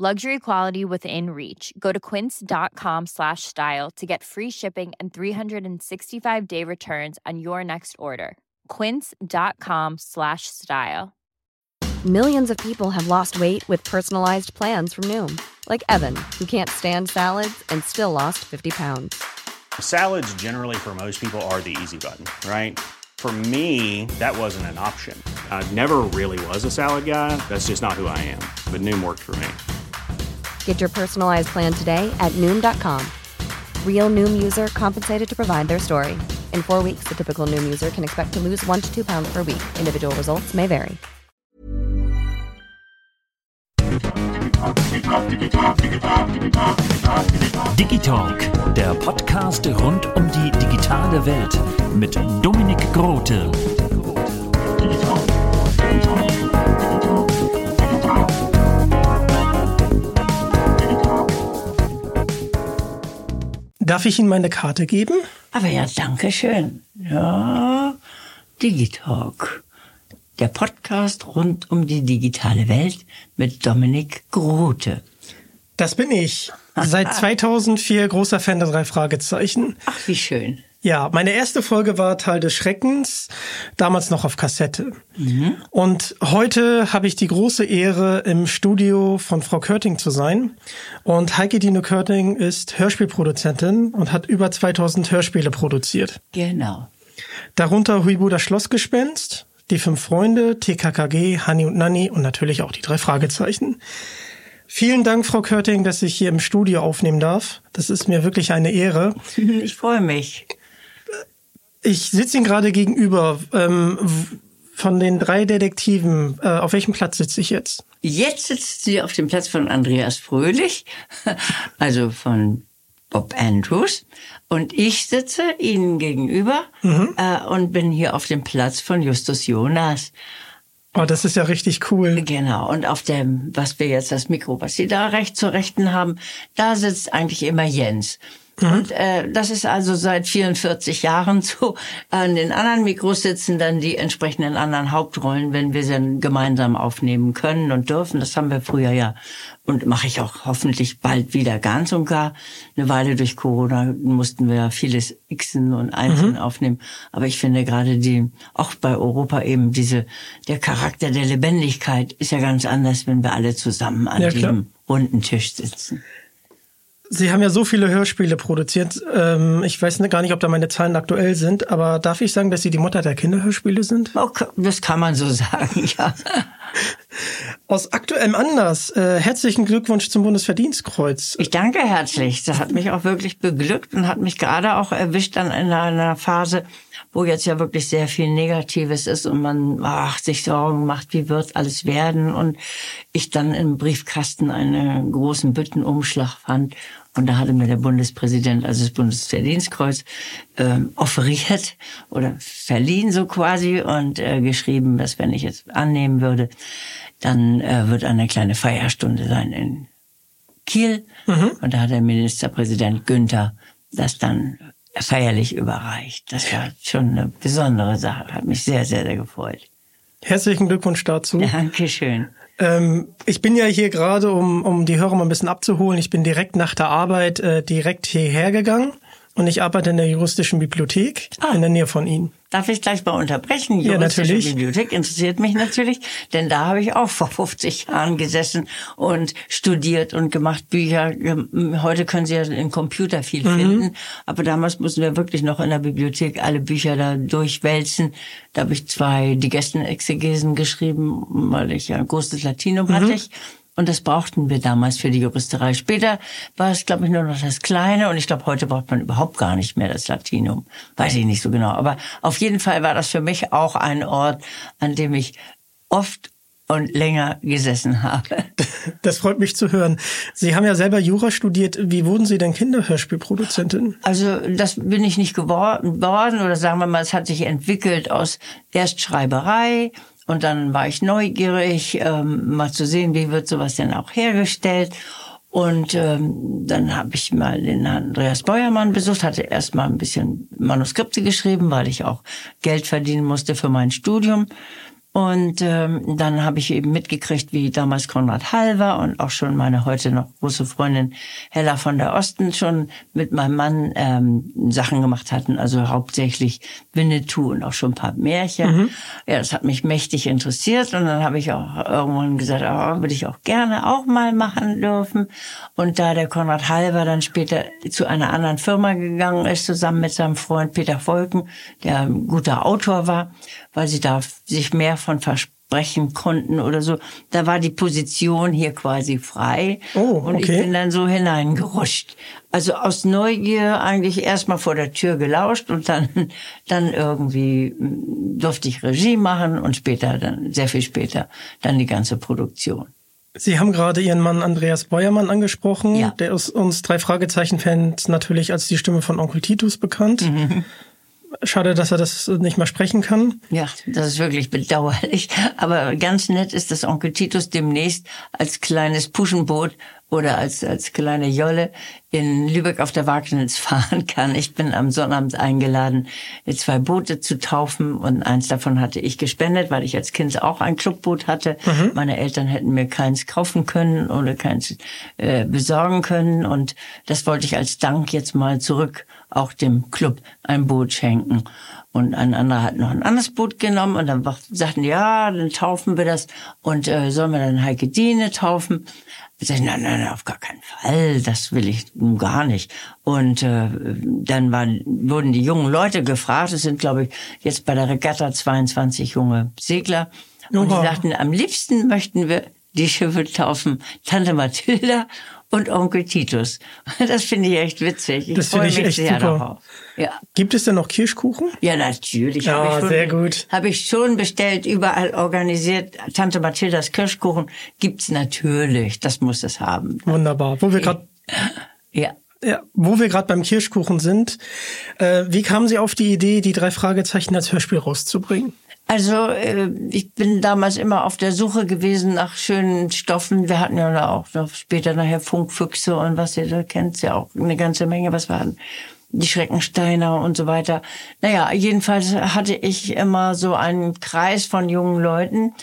Luxury quality within reach. Go to quince.com slash style to get free shipping and 365 day returns on your next order. Quince.com slash style. Millions of people have lost weight with personalized plans from Noom, like Evan, who can't stand salads and still lost 50 pounds. Salads, generally, for most people, are the easy button, right? For me, that wasn't an option. I never really was a salad guy. That's just not who I am. But Noom worked for me. Get your personalized plan today at Noom.com. Real Noom user compensated to provide their story. In four weeks, the typical Noom user can expect to lose one to two pounds per week. Individual results may vary. Digitalk, der Podcast rund um die digitale Welt mit Dominik Grote. Darf ich Ihnen meine Karte geben? Aber ja, danke schön. Ja, Digitalk. Der Podcast rund um die digitale Welt mit Dominik Grote. Das bin ich. Seit 2004 großer Fan der drei Fragezeichen. Ach, wie schön. Ja, meine erste Folge war Teil des Schreckens, damals noch auf Kassette. Und heute habe ich die große Ehre, im Studio von Frau Körting zu sein. Und Heike Dino Körting ist Hörspielproduzentin und hat über 2000 Hörspiele produziert. Genau. Darunter Huibu das Schlossgespenst, die fünf Freunde, TKKG, Hani und Nanni und natürlich auch die drei Fragezeichen. Vielen Dank, Frau Körting, dass ich hier im Studio aufnehmen darf. Das ist mir wirklich eine Ehre. Ich freue mich. Ich sitze Ihnen gerade gegenüber. Ähm, von den drei Detektiven, äh, auf welchem Platz sitze ich jetzt? Jetzt sitzt sie auf dem Platz von Andreas Fröhlich, also von Bob Andrews. Und ich sitze Ihnen gegenüber äh, und bin hier auf dem Platz von Justus Jonas. Oh, das ist ja richtig cool. Genau. Und auf dem, was wir jetzt das Mikro, was Sie da recht zur Rechten haben, da sitzt eigentlich immer Jens. Und äh, das ist also seit 44 Jahren so. An den anderen Mikros sitzen dann die entsprechenden anderen Hauptrollen, wenn wir sie dann gemeinsam aufnehmen können und dürfen. Das haben wir früher ja und mache ich auch hoffentlich bald wieder ganz und gar. Eine Weile durch Corona mussten wir ja vieles xen und einzeln aufnehmen. Aber ich finde gerade die, auch bei Europa eben diese, der Charakter der Lebendigkeit ist ja ganz anders, wenn wir alle zusammen an Ja, diesem runden Tisch sitzen. Sie haben ja so viele Hörspiele produziert. Ähm, ich weiß gar nicht, ob da meine Zahlen aktuell sind, aber darf ich sagen, dass Sie die Mutter der Kinderhörspiele sind? Okay, das kann man so sagen, ja. Aus aktuellem Anlass, äh, herzlichen Glückwunsch zum Bundesverdienstkreuz. Ich danke herzlich. Das hat mich auch wirklich beglückt und hat mich gerade auch erwischt dann in einer Phase, wo jetzt ja wirklich sehr viel Negatives ist und man ach, sich Sorgen macht, wie wird alles werden. Und ich dann im Briefkasten einen großen Büttenumschlag fand. Und da hatte mir der Bundespräsident, also das Bundesverdienstkreuz, ähm, offeriert oder verliehen so quasi und äh, geschrieben, dass wenn ich es annehmen würde, dann äh, wird eine kleine Feierstunde sein in Kiel. Und da hat der Ministerpräsident Günther das dann feierlich überreicht. Das war schon eine besondere Sache. Hat mich sehr, sehr, sehr gefreut. Herzlichen Glückwunsch dazu. Dankeschön. Ähm, ich bin ja hier gerade, um, um die Hörer mal ein bisschen abzuholen. Ich bin direkt nach der Arbeit äh, direkt hierher gegangen und ich arbeite in der juristischen Bibliothek Ah. in der Nähe von Ihnen. Darf ich gleich mal unterbrechen? Ja, natürlich. Bibliothek interessiert mich natürlich, denn da habe ich auch vor 50 Jahren gesessen und studiert und gemacht Bücher. Heute können Sie ja in Computer viel Mhm. finden, aber damals mussten wir wirklich noch in der Bibliothek alle Bücher da durchwälzen. Da habe ich zwei Digestenexegesen geschrieben, weil ich ja ein großes Latinum Mhm. hatte ich. Und das brauchten wir damals für die Juristerei. Später war es, glaube ich, nur noch das Kleine. Und ich glaube, heute braucht man überhaupt gar nicht mehr das Latinum. Weiß ich nicht so genau. Aber auf jeden Fall war das für mich auch ein Ort, an dem ich oft und länger gesessen habe. Das freut mich zu hören. Sie haben ja selber Jura studiert. Wie wurden Sie denn Kinderhörspielproduzentin? Also das bin ich nicht geworden oder sagen wir mal, es hat sich entwickelt aus Erstschreiberei und dann war ich neugierig, ähm, mal zu sehen, wie wird sowas denn auch hergestellt. Und ähm, dann habe ich mal den Andreas Beuermann besucht, hatte erst mal ein bisschen Manuskripte geschrieben, weil ich auch Geld verdienen musste für mein Studium. Und ähm, dann habe ich eben mitgekriegt, wie damals Konrad Halver und auch schon meine heute noch große Freundin Hella von der Osten schon mit meinem Mann ähm, Sachen gemacht hatten, also hauptsächlich Winnetou und auch schon ein paar Märchen. Mhm. Ja, das hat mich mächtig interessiert und dann habe ich auch irgendwann gesagt, oh, würde ich auch gerne auch mal machen dürfen. Und da der Konrad Halver dann später zu einer anderen Firma gegangen ist, zusammen mit seinem Freund Peter Volken, der ein guter Autor war, weil sie da sich mehr von versprechen konnten oder so. Da war die Position hier quasi frei. Oh, okay. Und ich bin dann so hineingerutscht. Also aus Neugier eigentlich erstmal vor der Tür gelauscht und dann, dann irgendwie hm, durfte ich Regie machen und später dann, sehr viel später, dann die ganze Produktion. Sie haben gerade Ihren Mann Andreas Beuermann angesprochen. Ja. Der ist uns drei Fragezeichen-Fans natürlich als die Stimme von Onkel Titus bekannt. Mhm. Schade, dass er das nicht mehr sprechen kann. Ja, das ist wirklich bedauerlich. Aber ganz nett ist, dass Onkel Titus demnächst als kleines Puschenboot oder als, als kleine Jolle in Lübeck auf der Wagnitz fahren kann. Ich bin am Sonnabend eingeladen, zwei Boote zu taufen und eins davon hatte ich gespendet, weil ich als Kind auch ein Clubboot hatte. Mhm. Meine Eltern hätten mir keins kaufen können oder keins äh, besorgen können und das wollte ich als Dank jetzt mal zurück auch dem Club ein Boot schenken. Und ein anderer hat noch ein anderes Boot genommen und dann sagten, ja, dann taufen wir das und äh, sollen wir dann Heike Diene taufen? Ich sag, nein, nein, auf gar keinen Fall, das will ich gar nicht. Und äh, dann waren, wurden die jungen Leute gefragt, es sind, glaube ich, jetzt bei der Regatta 22 junge Segler. Und Oha. die sagten, am liebsten möchten wir die Schiffe taufen Tante Mathilda und Onkel Titus. Das finde ich echt witzig. Ich Das freue finde ich mich echt sehr super. darauf. Ja. Gibt es denn noch Kirschkuchen? Ja, natürlich. Ja, Hab schon, sehr gut. Habe ich schon bestellt, überall organisiert. Tante Mathildas Kirschkuchen gibt's natürlich. Das muss es haben. Wunderbar. Wo wir gerade Ja. ja, wo wir gerade beim Kirschkuchen sind, äh, wie kamen Sie auf die Idee, die drei Fragezeichen als Hörspiel rauszubringen? Also äh, ich bin damals immer auf der Suche gewesen nach schönen Stoffen. Wir hatten ja auch noch später nachher Funkfüchse und was ihr da kennt, ja auch eine ganze Menge, was wir hatten. Die Schreckensteiner und so weiter. Naja, jedenfalls hatte ich immer so einen Kreis von jungen Leuten.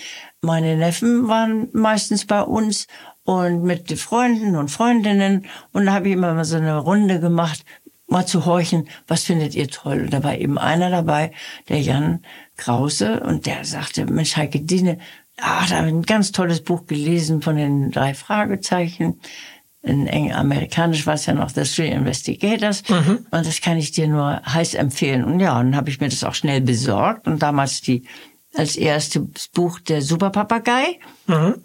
Meine Neffen waren meistens bei uns und mit Freunden und Freundinnen. Und da habe ich immer so eine Runde gemacht, mal zu horchen, was findet ihr toll? Und da war eben einer dabei, der Jan Krause, und der sagte, Mensch, Heike Dine, ah, da habe ich ein ganz tolles Buch gelesen von den drei Fragezeichen. In Eng amerikanisch war es ja noch The Three Investigators. Und das kann ich dir nur heiß empfehlen. Und ja, und dann habe ich mir das auch schnell besorgt und damals die als erstes Buch der Superpapagei.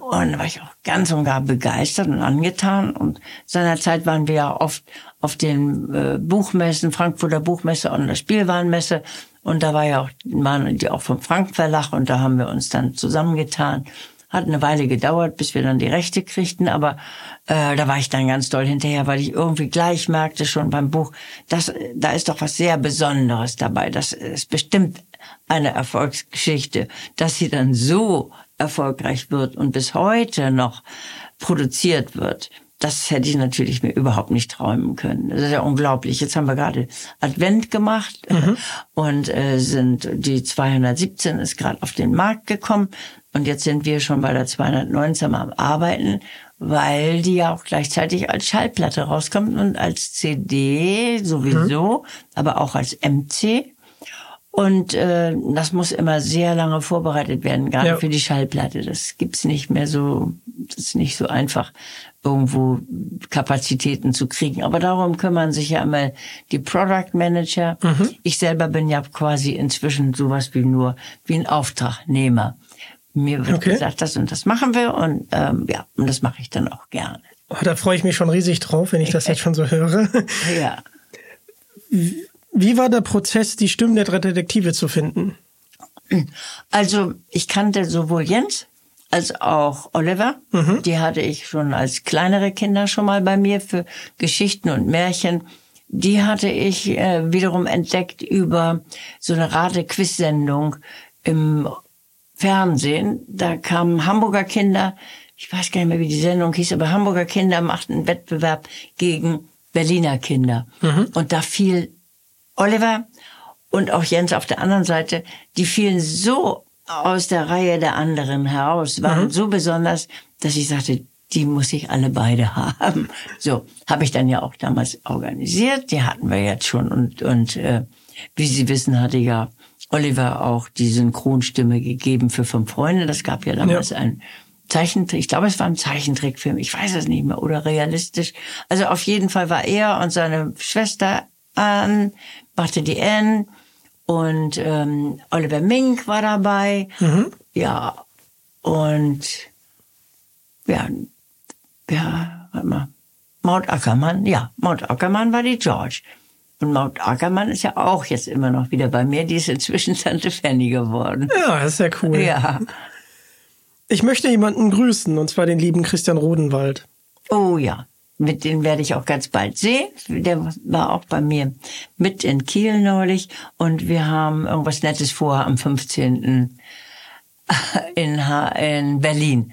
Und da war ich auch ganz und gar begeistert und angetan. Und seinerzeit waren wir ja oft auf den äh, Buchmessen, Frankfurter Buchmesse und der Spielwarenmesse. Und da war ja auch, waren die auch vom Frank Verlag und da haben wir uns dann zusammengetan. Hat eine Weile gedauert, bis wir dann die Rechte kriegten, aber äh, da war ich dann ganz doll hinterher, weil ich irgendwie gleich merkte schon beim Buch, dass da ist doch was sehr Besonderes dabei. Das ist bestimmt eine Erfolgsgeschichte, dass sie dann so erfolgreich wird und bis heute noch produziert wird. Das hätte ich natürlich mir überhaupt nicht träumen können. Das ist ja unglaublich. Jetzt haben wir gerade Advent gemacht und äh, sind die 217 ist gerade auf den Markt gekommen und jetzt sind wir schon bei der 219 am Arbeiten, weil die ja auch gleichzeitig als Schallplatte rauskommt und als CD sowieso, aber auch als MC. Und äh, das muss immer sehr lange vorbereitet werden, gerade Ja. für die Schallplatte. Das gibt's nicht mehr so, das ist nicht so einfach, irgendwo Kapazitäten zu kriegen. Aber darum kümmern sich ja immer die Product Manager. Ich selber bin ja quasi inzwischen sowas wie nur wie ein Auftragnehmer. Mir wird Okay. gesagt, das und das machen wir und ähm, ja, und das mache ich dann auch gerne. Oh, da freue ich mich schon riesig drauf, wenn ich das jetzt schon so höre. Ja. Wie war der Prozess, die Stimmen der drei Detektive zu finden? Also ich kannte sowohl Jens als auch Oliver. Die hatte ich schon als kleinere Kinder schon mal bei mir für Geschichten und Märchen. Die hatte ich äh, wiederum entdeckt über so eine Rate-Quiz-Sendung im Fernsehen. Da kamen Hamburger Kinder, ich weiß gar nicht mehr, wie die Sendung hieß, aber Hamburger Kinder machten einen Wettbewerb gegen Berliner Kinder. Und da fiel Oliver und auch Jens auf der anderen Seite, die fielen so aus der Reihe der anderen heraus, waren so besonders, dass ich sagte, die muss ich alle beide haben. So, habe ich dann ja auch damals organisiert. Die hatten wir jetzt schon und und äh, wie Sie wissen, hatte ja Oliver auch die Synchronstimme gegeben für Fünf Freunde. Das gab ja damals Ja. ein Zeichentrick. Ich glaube, es war ein Zeichentrickfilm. Ich weiß es nicht mehr oder realistisch. Also auf jeden Fall war er und seine Schwester Ann, machte die Ann und ähm, Oliver Mink war dabei. Ja, und ja, ja, warte mal. Maud Ackermann, ja, Maud Ackermann war die George. Und Maud Ackermann ist ja auch jetzt immer noch wieder bei mir. Die ist inzwischen Tante Fanny geworden. Ja, das ist ja cool. Ja. Ich möchte jemanden grüßen, und zwar den lieben Christian Rodenwald. Oh ja. Mit dem werde ich auch ganz bald sehen. Der war auch bei mir mit in Kiel neulich. Und wir haben irgendwas Nettes vor am 15. in, Ha- in Berlin.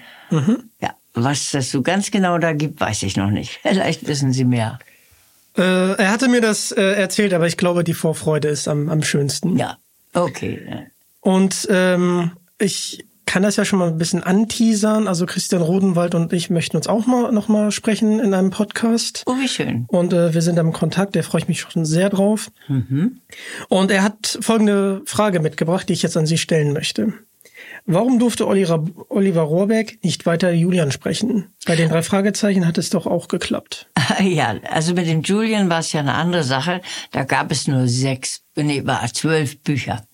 Ja, was das so ganz genau da gibt, weiß ich noch nicht. Vielleicht wissen Sie mehr. Äh, er hatte mir das äh, erzählt, aber ich glaube, die Vorfreude ist am, am schönsten. Ja, okay. Und ähm, ich kann das ja schon mal ein bisschen anteasern. Also Christian Rodenwald und ich möchten uns auch mal noch mal sprechen in einem Podcast. Oh, wie schön. Und äh, wir sind am Kontakt, da freue ich mich schon sehr drauf. Und er hat folgende Frage mitgebracht, die ich jetzt an Sie stellen möchte. Warum durfte Oliver, Oliver Rohrbeck nicht weiter Julian sprechen? Bei den drei Fragezeichen hat es doch auch geklappt. Ja, also mit dem Julian war es ja eine andere Sache. Da gab es nur sechs, nee, war zwölf Bücher,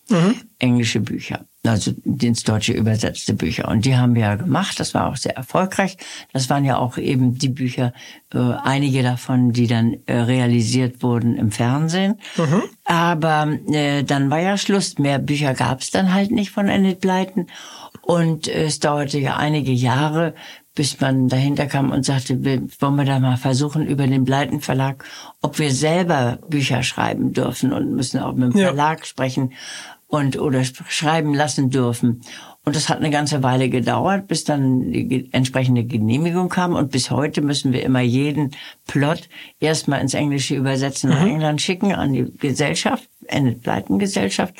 englische Bücher, also ins Deutsche übersetzte Bücher. Und die haben wir ja gemacht. Das war auch sehr erfolgreich. Das waren ja auch eben die Bücher, äh, einige davon, die dann äh, realisiert wurden im Fernsehen. Aber äh, dann war ja Schluss. Mehr Bücher gab es dann halt nicht von Enid Blyton. Und es dauerte ja einige Jahre, bis man dahinter kam und sagte, wir, wollen wir da mal versuchen über den Blyton Verlag, ob wir selber Bücher schreiben dürfen und müssen auch mit dem Ja. Verlag sprechen und oder sch- schreiben lassen dürfen. Und das hat eine ganze Weile gedauert, bis dann die entsprechende Genehmigung kam. Und bis heute müssen wir immer jeden Plot erstmal ins Englische übersetzen nach England schicken an die Gesellschaft, Enid Blyton Gesellschaft,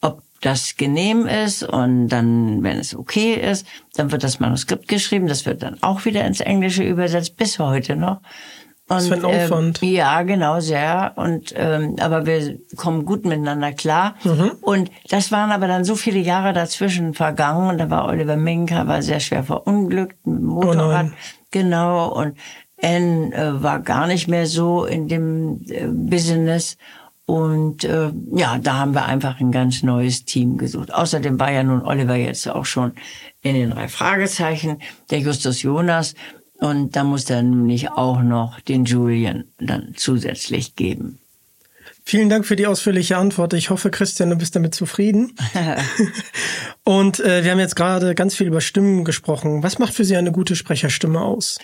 ob das genehm ist und dann, wenn es okay ist, dann wird das Manuskript geschrieben. Das wird dann auch wieder ins Englische übersetzt, bis heute noch. Und, Was für ein Aufwand. Ähm, ja, genau, sehr. Und ähm, aber wir kommen gut miteinander klar. Und das waren aber dann so viele Jahre dazwischen vergangen. Und da war Oliver Minker, war sehr schwer verunglückt mit dem Motorrad. nein. genau. Und Anne äh, war gar nicht mehr so in dem äh, Business. Und äh, ja, da haben wir einfach ein ganz neues Team gesucht. Außerdem war ja nun Oliver jetzt auch schon in den drei Fragezeichen, der Justus Jonas. Und da muss er nämlich auch noch den Julian dann zusätzlich geben. Vielen Dank für die ausführliche Antwort. Ich hoffe, Christian, du bist damit zufrieden. Und äh, wir haben jetzt gerade ganz viel über Stimmen gesprochen. Was macht für Sie eine gute Sprecherstimme aus?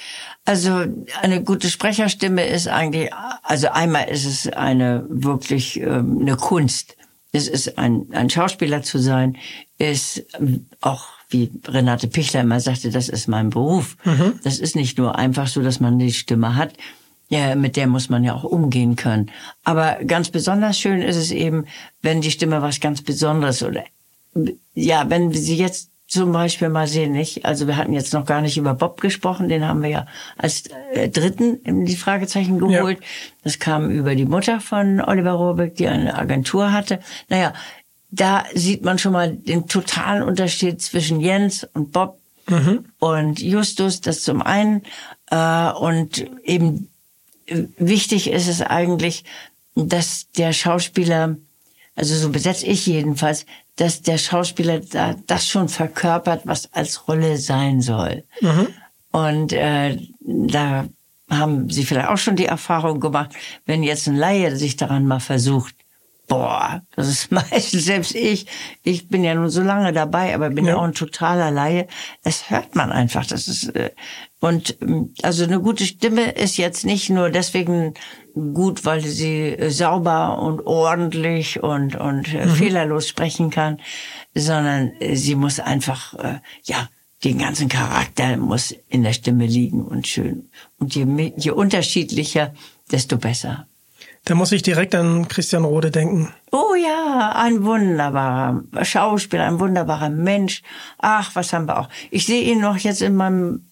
Also eine gute Sprecherstimme ist eigentlich, also einmal ist es eine wirklich ähm, eine Kunst. Es ist ein, ein Schauspieler zu sein, ist ähm, auch wie Renate Pichler immer sagte, das ist mein Beruf. Das ist nicht nur einfach so, dass man die Stimme hat. Ja, mit der muss man ja auch umgehen können. Aber ganz besonders schön ist es eben, wenn die Stimme was ganz Besonderes oder ja, wenn wir sie jetzt zum Beispiel mal sehen, nicht? Also wir hatten jetzt noch gar nicht über Bob gesprochen, den haben wir ja als äh, Dritten in die Fragezeichen geholt. Das kam über die Mutter von Oliver Rohrbeck, die eine Agentur hatte. Naja, da sieht man schon mal den totalen Unterschied zwischen Jens und Bob und Justus, das zum einen. Äh, und eben äh, wichtig ist es eigentlich, dass der Schauspieler, also so besetze ich jedenfalls, dass der Schauspieler da, das schon verkörpert, was als Rolle sein soll. Und äh, da haben Sie vielleicht auch schon die Erfahrung gemacht, wenn jetzt ein Laie sich daran mal versucht, boah, das ist meistens selbst ich. Ich bin ja nun so lange dabei, aber bin ja, auch ein totaler Laie. Es hört man einfach. Das ist äh, und ähm, also eine gute Stimme ist jetzt nicht nur deswegen gut, weil sie äh, sauber und ordentlich und und äh, fehlerlos sprechen kann, sondern äh, sie muss einfach äh, ja den ganzen Charakter muss in der Stimme liegen und schön. Und je, je unterschiedlicher, desto besser. Da muss ich direkt an Christian Rode denken. Oh ja, ein wunderbarer Schauspieler, ein wunderbarer Mensch. Ach, was haben wir auch. Ich sehe ihn noch jetzt in meinem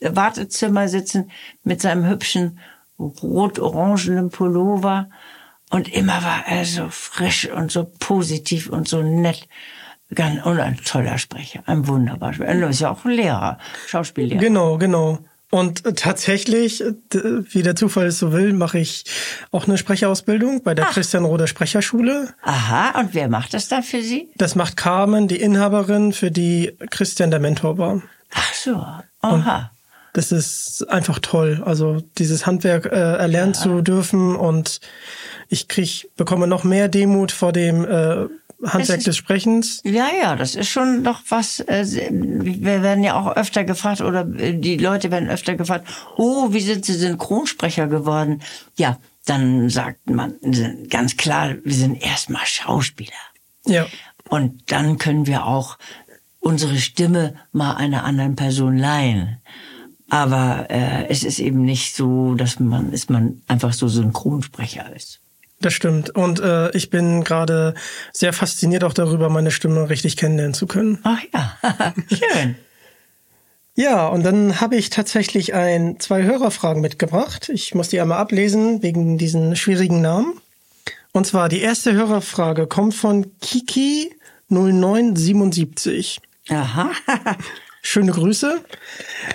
Wartezimmer sitzen mit seinem hübschen rot-orangenen Pullover. Und immer war er so frisch und so positiv und so nett. Und ein toller Sprecher, ein wunderbarer Sprecher. Er ist ja auch ein Lehrer, Schauspiellehrer. Genau, genau. Und tatsächlich, wie der Zufall es so will, mache ich auch eine Sprecherausbildung bei der Christian Rode Sprecherschule. Aha, und wer macht das dann für Sie? Das macht Carmen, die Inhaberin, für die Christian der Mentor war. Ach so, aha. Das ist einfach toll. Also dieses Handwerk äh, erlernen zu dürfen und ich krieg, bekomme noch mehr Demut vor dem äh, Handwerk ist- des Sprechens. Ja, ja, das ist schon doch was. Äh, wir werden ja auch öfter gefragt oder äh, die Leute werden öfter gefragt, oh, wie sind Sie Synchronsprecher geworden? Ja, dann sagt man ganz klar, wir sind erstmal Schauspieler. Ja. Und dann können wir auch unsere Stimme mal einer anderen Person leihen. Aber äh, es ist eben nicht so, dass man, ist man einfach so Synchronsprecher ist. Das stimmt. Und äh, ich bin gerade sehr fasziniert auch darüber, meine Stimme richtig kennenlernen zu können. Ach ja, schön. Ja, und dann habe ich tatsächlich ein, zwei Hörerfragen mitgebracht. Ich muss die einmal ablesen wegen diesen schwierigen Namen. Und zwar die erste Hörerfrage kommt von Kiki 0977. Aha. Schöne Grüße.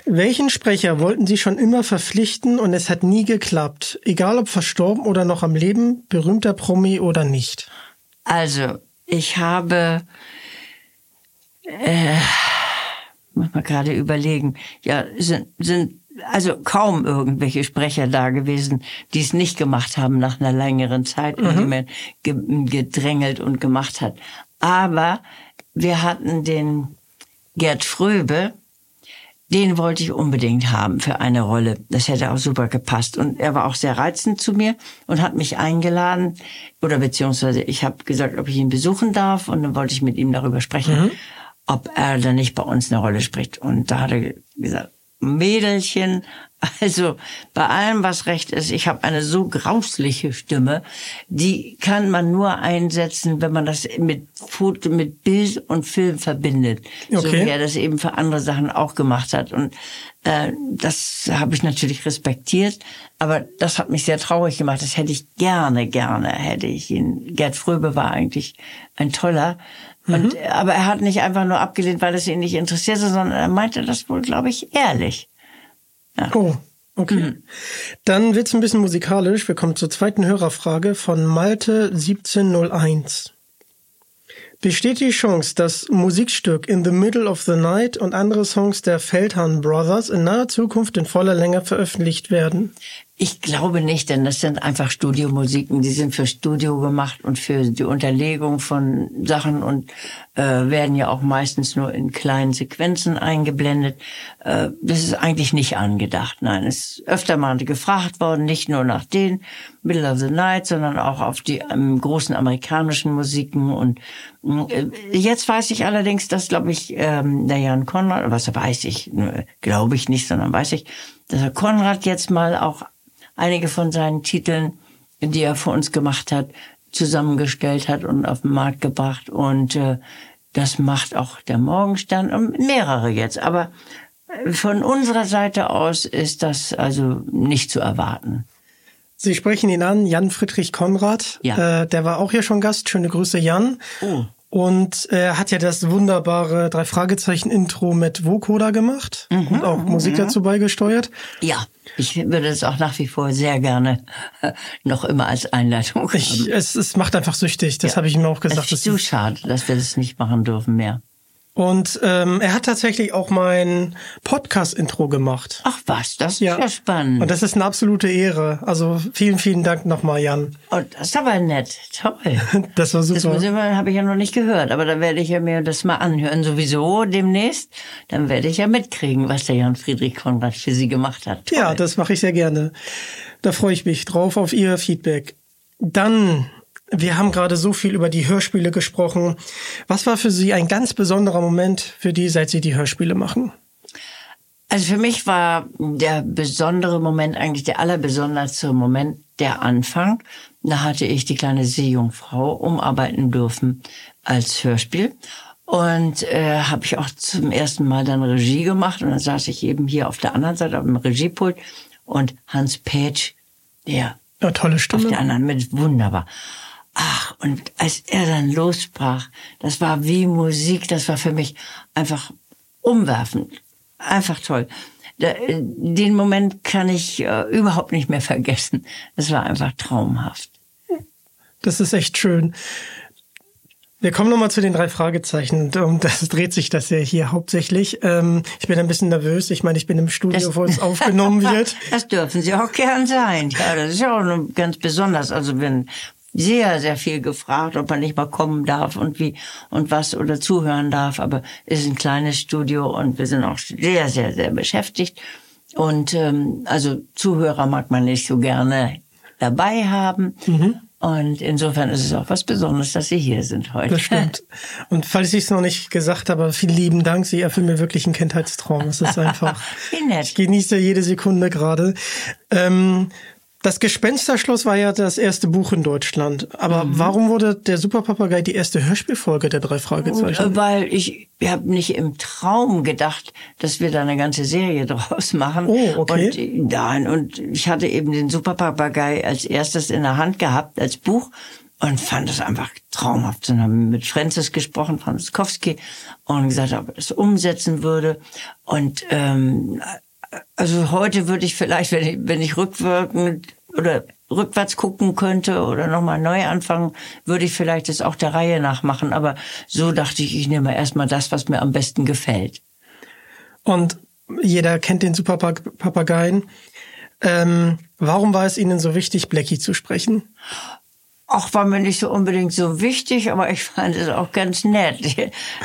Welchen Sprecher wollten Sie schon immer verpflichten und es hat nie geklappt? Egal ob verstorben oder noch am Leben, berühmter Promi oder nicht. Also, ich habe, äh, muss man gerade überlegen, ja, sind, sind also kaum irgendwelche Sprecher da gewesen, die es nicht gemacht haben nach einer längeren Zeit, in die man ge gedrängelt und gemacht hat. Aber wir hatten den Gerd Fröbe, den wollte ich unbedingt haben für eine Rolle. Das hätte auch super gepasst. Und er war auch sehr reizend zu mir und hat mich eingeladen. Oder beziehungsweise ich habe gesagt, ob ich ihn besuchen darf. Und dann wollte ich mit ihm darüber sprechen, ob er dann nicht bei uns eine Rolle spricht. Und da hat er gesagt, Mädelchen, also bei allem, was recht ist, ich habe eine so grausliche Stimme, die kann man nur einsetzen, wenn man das mit Foto, mit Bild und Film verbindet. So Okay. wie er das eben für andere Sachen auch gemacht hat. Und äh, das habe ich natürlich respektiert, aber das hat mich sehr traurig gemacht. Das hätte ich gerne, gerne, hätte ich ihn. Gerd Fröbe war eigentlich ein toller. Und, aber er hat nicht einfach nur abgelehnt, weil es ihn nicht interessierte, sondern er meinte das wohl, glaube ich, ehrlich. Oh, okay. Dann wird's ein bisschen musikalisch. Wir kommen zur zweiten Hörerfrage von Malte 1701. Besteht die Chance, das Musikstück In the Middle of the Night und andere Songs der Feldhahn Brothers in naher Zukunft in voller Länge veröffentlicht werden? Ich glaube nicht, denn das sind einfach Studiomusiken, die sind für Studio gemacht und für die Unterlegung von Sachen und äh, werden ja auch meistens nur in kleinen Sequenzen eingeblendet. Äh, das ist eigentlich nicht angedacht. Nein, es ist öfter mal gefragt worden, nicht nur nach den Middle of the Night, sondern auch auf die ähm, großen amerikanischen Musiken. Und äh, jetzt weiß ich allerdings, dass, glaube ich, ähm, der Jan Konrad, was weiß ich, glaube ich nicht, sondern weiß ich, dass Herr Konrad jetzt mal auch einige von seinen Titeln, die er für uns gemacht hat, zusammengestellt hat und auf den Markt gebracht. Und äh, das macht auch der Morgenstern und mehrere jetzt. Aber äh, von unserer Seite aus ist das also nicht zu erwarten. Sie sprechen ihn an, Jan Friedrich Konrad. Ja. Äh, der war auch hier schon Gast. Schöne Grüße, Jan. Oh. Und er hat ja das wunderbare drei Fragezeichen Intro mit Vocoder gemacht und auch Musik dazu beigesteuert. Ja, ich würde es auch nach wie vor sehr gerne äh, noch immer als Einleitung haben. Ich, es, es macht einfach süchtig. Das habe ich ihm auch gesagt. Es ist so schade, dass wir das nicht machen dürfen mehr. Und ähm, er hat tatsächlich auch mein Podcast-Intro gemacht. Ach was, das ist ja, spannend. Und das ist eine absolute Ehre. Also vielen, vielen Dank nochmal, Jan. Und das ist aber nett. Toll. Das war super. Das habe ich ja noch nicht gehört, aber da werde ich ja mir das mal anhören, sowieso demnächst. Dann werde ich ja mitkriegen, was der Jan Friedrich Konrad für Sie gemacht hat. Toll. Ja, das mache ich sehr gerne. Da freue ich mich drauf auf Ihr Feedback. Dann wir haben gerade so viel über die Hörspiele gesprochen. Was war für Sie ein ganz besonderer Moment für die, seit Sie die Hörspiele machen? Also für mich war der besondere Moment eigentlich der allerbesonderste Moment der Anfang. Da hatte ich die kleine Seejungfrau umarbeiten dürfen als Hörspiel. Und äh, habe ich auch zum ersten Mal dann Regie gemacht. Und dann saß ich eben hier auf der anderen Seite auf dem Regiepult und Hans Petsch, der ja, tolle Stimme. auf der anderen mit wunderbar. Ach, und als er dann losbrach, das war wie Musik, das war für mich einfach umwerfend. Einfach toll. Den Moment kann ich äh, überhaupt nicht mehr vergessen. Es war einfach traumhaft. Das ist echt schön. Wir kommen nochmal zu den drei Fragezeichen. Um das dreht sich das ja hier hauptsächlich. Ähm, ich bin ein bisschen nervös. Ich meine, ich bin im Studio, das, wo es aufgenommen wird. Das dürfen Sie auch gern sein. Ja, das ist ja auch ganz besonders. Also wenn sehr, sehr viel gefragt, ob man nicht mal kommen darf und wie und was oder zuhören darf. Aber es ist ein kleines Studio und wir sind auch sehr, sehr, sehr beschäftigt. Und ähm, also Zuhörer mag man nicht so gerne dabei haben. Mhm. Und insofern ist es auch was Besonderes, dass Sie hier sind heute. Das stimmt. Und falls ich es noch nicht gesagt habe, vielen lieben Dank. Sie erfüllen mir wirklich einen Kindheitstraum. Es ist einfach. Wie nett. Ich genieße jede Sekunde gerade. Ähm, das Gespensterschloss war ja das erste Buch in Deutschland. Aber mhm. warum wurde der Superpapagei die erste Hörspielfolge der drei Fragezeichen? Weil ich, ich habe nicht im Traum gedacht, dass wir da eine ganze Serie draus machen. Oh, okay. Und, nein, und ich hatte eben den Superpapagei als erstes in der Hand gehabt, als Buch. Und fand es einfach traumhaft. Dann haben wir mit Francis gesprochen, Franziskowski, und gesagt, ob er das umsetzen würde. Und ähm, also heute würde ich vielleicht, wenn ich, wenn ich rückwirkend oder rückwärts gucken könnte oder nochmal neu anfangen, würde ich vielleicht das auch der Reihe nach machen. Aber so dachte ich, ich nehme erstmal das, was mir am besten gefällt. Und jeder kennt den Superpapageien. Ähm, warum war es Ihnen so wichtig, Blackie zu sprechen? Auch war mir nicht so unbedingt so wichtig, aber ich fand es auch ganz nett.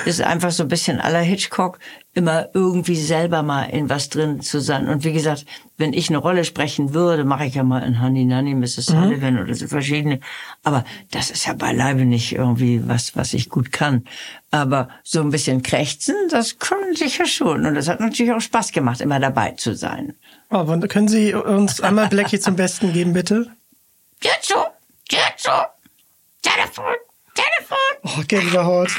ist einfach so ein bisschen aller Hitchcock, immer irgendwie selber mal in was drin zu sein. Und wie gesagt, wenn ich eine Rolle sprechen würde, mache ich ja mal in Honey Nanny, Mrs. Mhm. Sullivan oder so verschiedene. Aber das ist ja beileibe nicht irgendwie was, was ich gut kann. Aber so ein bisschen krächzen, das können sicher schon. Und das hat natürlich auch Spaß gemacht, immer dabei zu sein. Aber können Sie uns einmal Blackie zum Besten geben, bitte? Jetzt so. Geht so. Telefon, Telefon. Oh, Gänsehaut.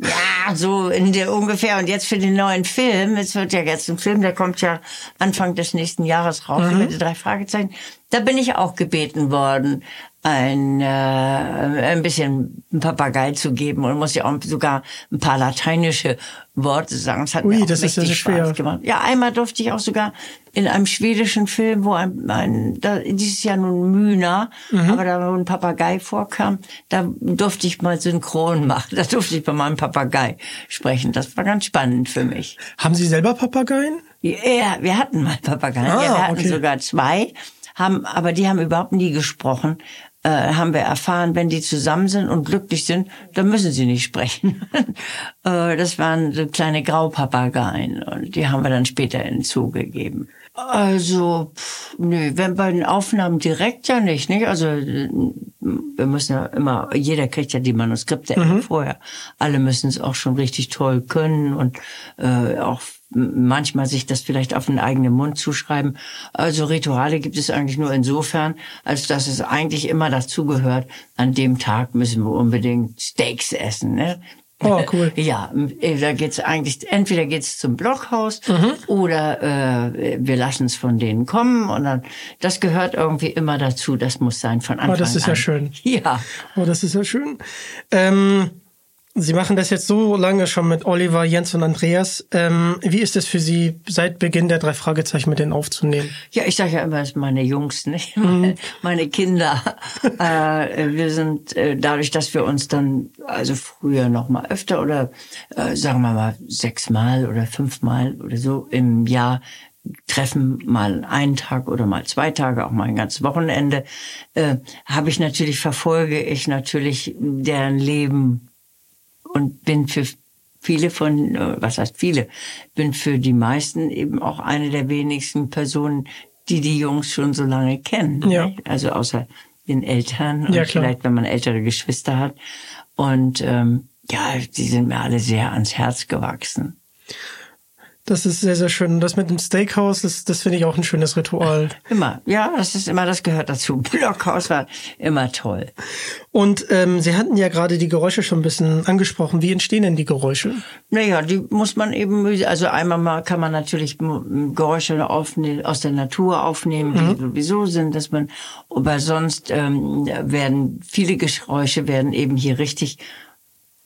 Ja, so in der ungefähr. Und jetzt für den neuen Film, es wird ja jetzt ein Film, der kommt ja Anfang des nächsten Jahres raus, mhm. mit den drei Fragezeichen. Da bin ich auch gebeten worden, ein, äh, ein bisschen Papagei zu geben und muss ja auch sogar ein paar lateinische Worte sagen. Das hat Ui, mir das ist ja schwer. Spaß gemacht. Ja, einmal durfte ich auch sogar in einem schwedischen Film, wo ein, ein da, dieses Jahr nun Mühner, mhm. aber da wo ein Papagei vorkam, da durfte ich mal synchron machen. Da durfte ich bei meinem Papagei sprechen. Das war ganz spannend für mich. Haben Sie selber Papageien? Ja, wir hatten mal Papageien. Ah, ja, wir hatten okay. sogar zwei haben, aber die haben überhaupt nie gesprochen. Äh, haben wir erfahren, wenn die zusammen sind und glücklich sind, dann müssen sie nicht sprechen. äh, das waren so kleine Graupapageien und die haben wir dann später hinzugegeben. Also, pff, nö, wenn bei den Aufnahmen direkt ja nicht, nicht? Also, wir müssen ja immer, jeder kriegt ja die Manuskripte mhm. vorher. Alle müssen es auch schon richtig toll können und äh, auch manchmal sich das vielleicht auf den eigenen Mund zuschreiben. Also Rituale gibt es eigentlich nur insofern, als dass es eigentlich immer dazugehört, an dem Tag müssen wir unbedingt Steaks essen. Ne? Oh, cool. Ja, da geht's eigentlich, entweder geht's zum Blockhaus mhm. oder äh, wir lassen es von denen kommen und dann, das gehört irgendwie immer dazu, das muss sein von Anfang an. Oh, das ist an. ja schön. Ja. Oh, das ist ja schön. Ähm Sie machen das jetzt so lange schon mit Oliver, Jens und Andreas. Ähm, wie ist es für Sie seit Beginn der drei Fragezeichen mit denen aufzunehmen? Ja, ich sage ja immer, es sind meine Jungs, nicht? Mhm. Meine Kinder. äh, wir sind äh, dadurch, dass wir uns dann also früher noch mal öfter oder äh, sagen wir mal sechsmal oder fünfmal oder so im Jahr treffen, mal einen Tag oder mal zwei Tage, auch mal ein ganzes Wochenende, äh, habe ich natürlich, verfolge ich natürlich deren Leben und bin für viele von, äh, was heißt viele, bin für die meisten eben auch eine der wenigsten Personen, die die Jungs schon so lange kennen. Ja. Also außer den Eltern und Ja, vielleicht, wenn man ältere Geschwister hat. Und ähm, ja, die sind mir alle sehr ans Herz gewachsen. Das ist sehr, sehr schön. Das mit dem Steakhouse, das, das finde ich auch ein schönes Ritual. Immer, ja, das ist immer, das gehört dazu. Blockhaus war immer toll. Und ähm, Sie hatten ja gerade die Geräusche schon ein bisschen angesprochen. Wie entstehen denn die Geräusche? Naja, die muss man eben, also einmal mal kann man natürlich Geräusche aufnehmen, aus der Natur aufnehmen, die sowieso sind, dass man, aber sonst ähm, werden viele Geräusche werden eben hier richtig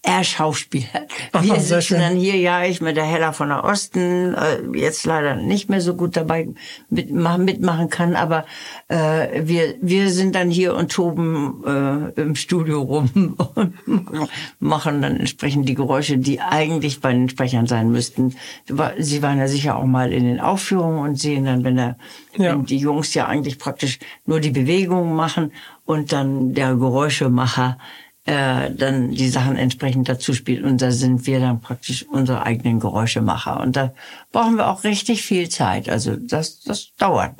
erschauspielert. Wir Aha, sitzen dann hier, ja, ich mit der Hella von der Osten, äh, jetzt leider nicht mehr so gut dabei mitmachen, mitmachen kann, aber äh, wir, wir sind dann hier und toben äh, im Studio rum und machen dann entsprechend die Geräusche, die eigentlich bei den Sprechern sein müssten. Sie waren ja sicher auch mal in den Aufführungen und sehen dann, wenn, der, Ja. wenn die Jungs ja eigentlich praktisch nur die Bewegungen machen und dann der Geräuschemacher äh, dann die Sachen entsprechend dazu spielt. Und da sind wir dann praktisch unsere eigenen Geräuschemacher. Und da brauchen wir auch richtig viel Zeit. Also das, das dauert.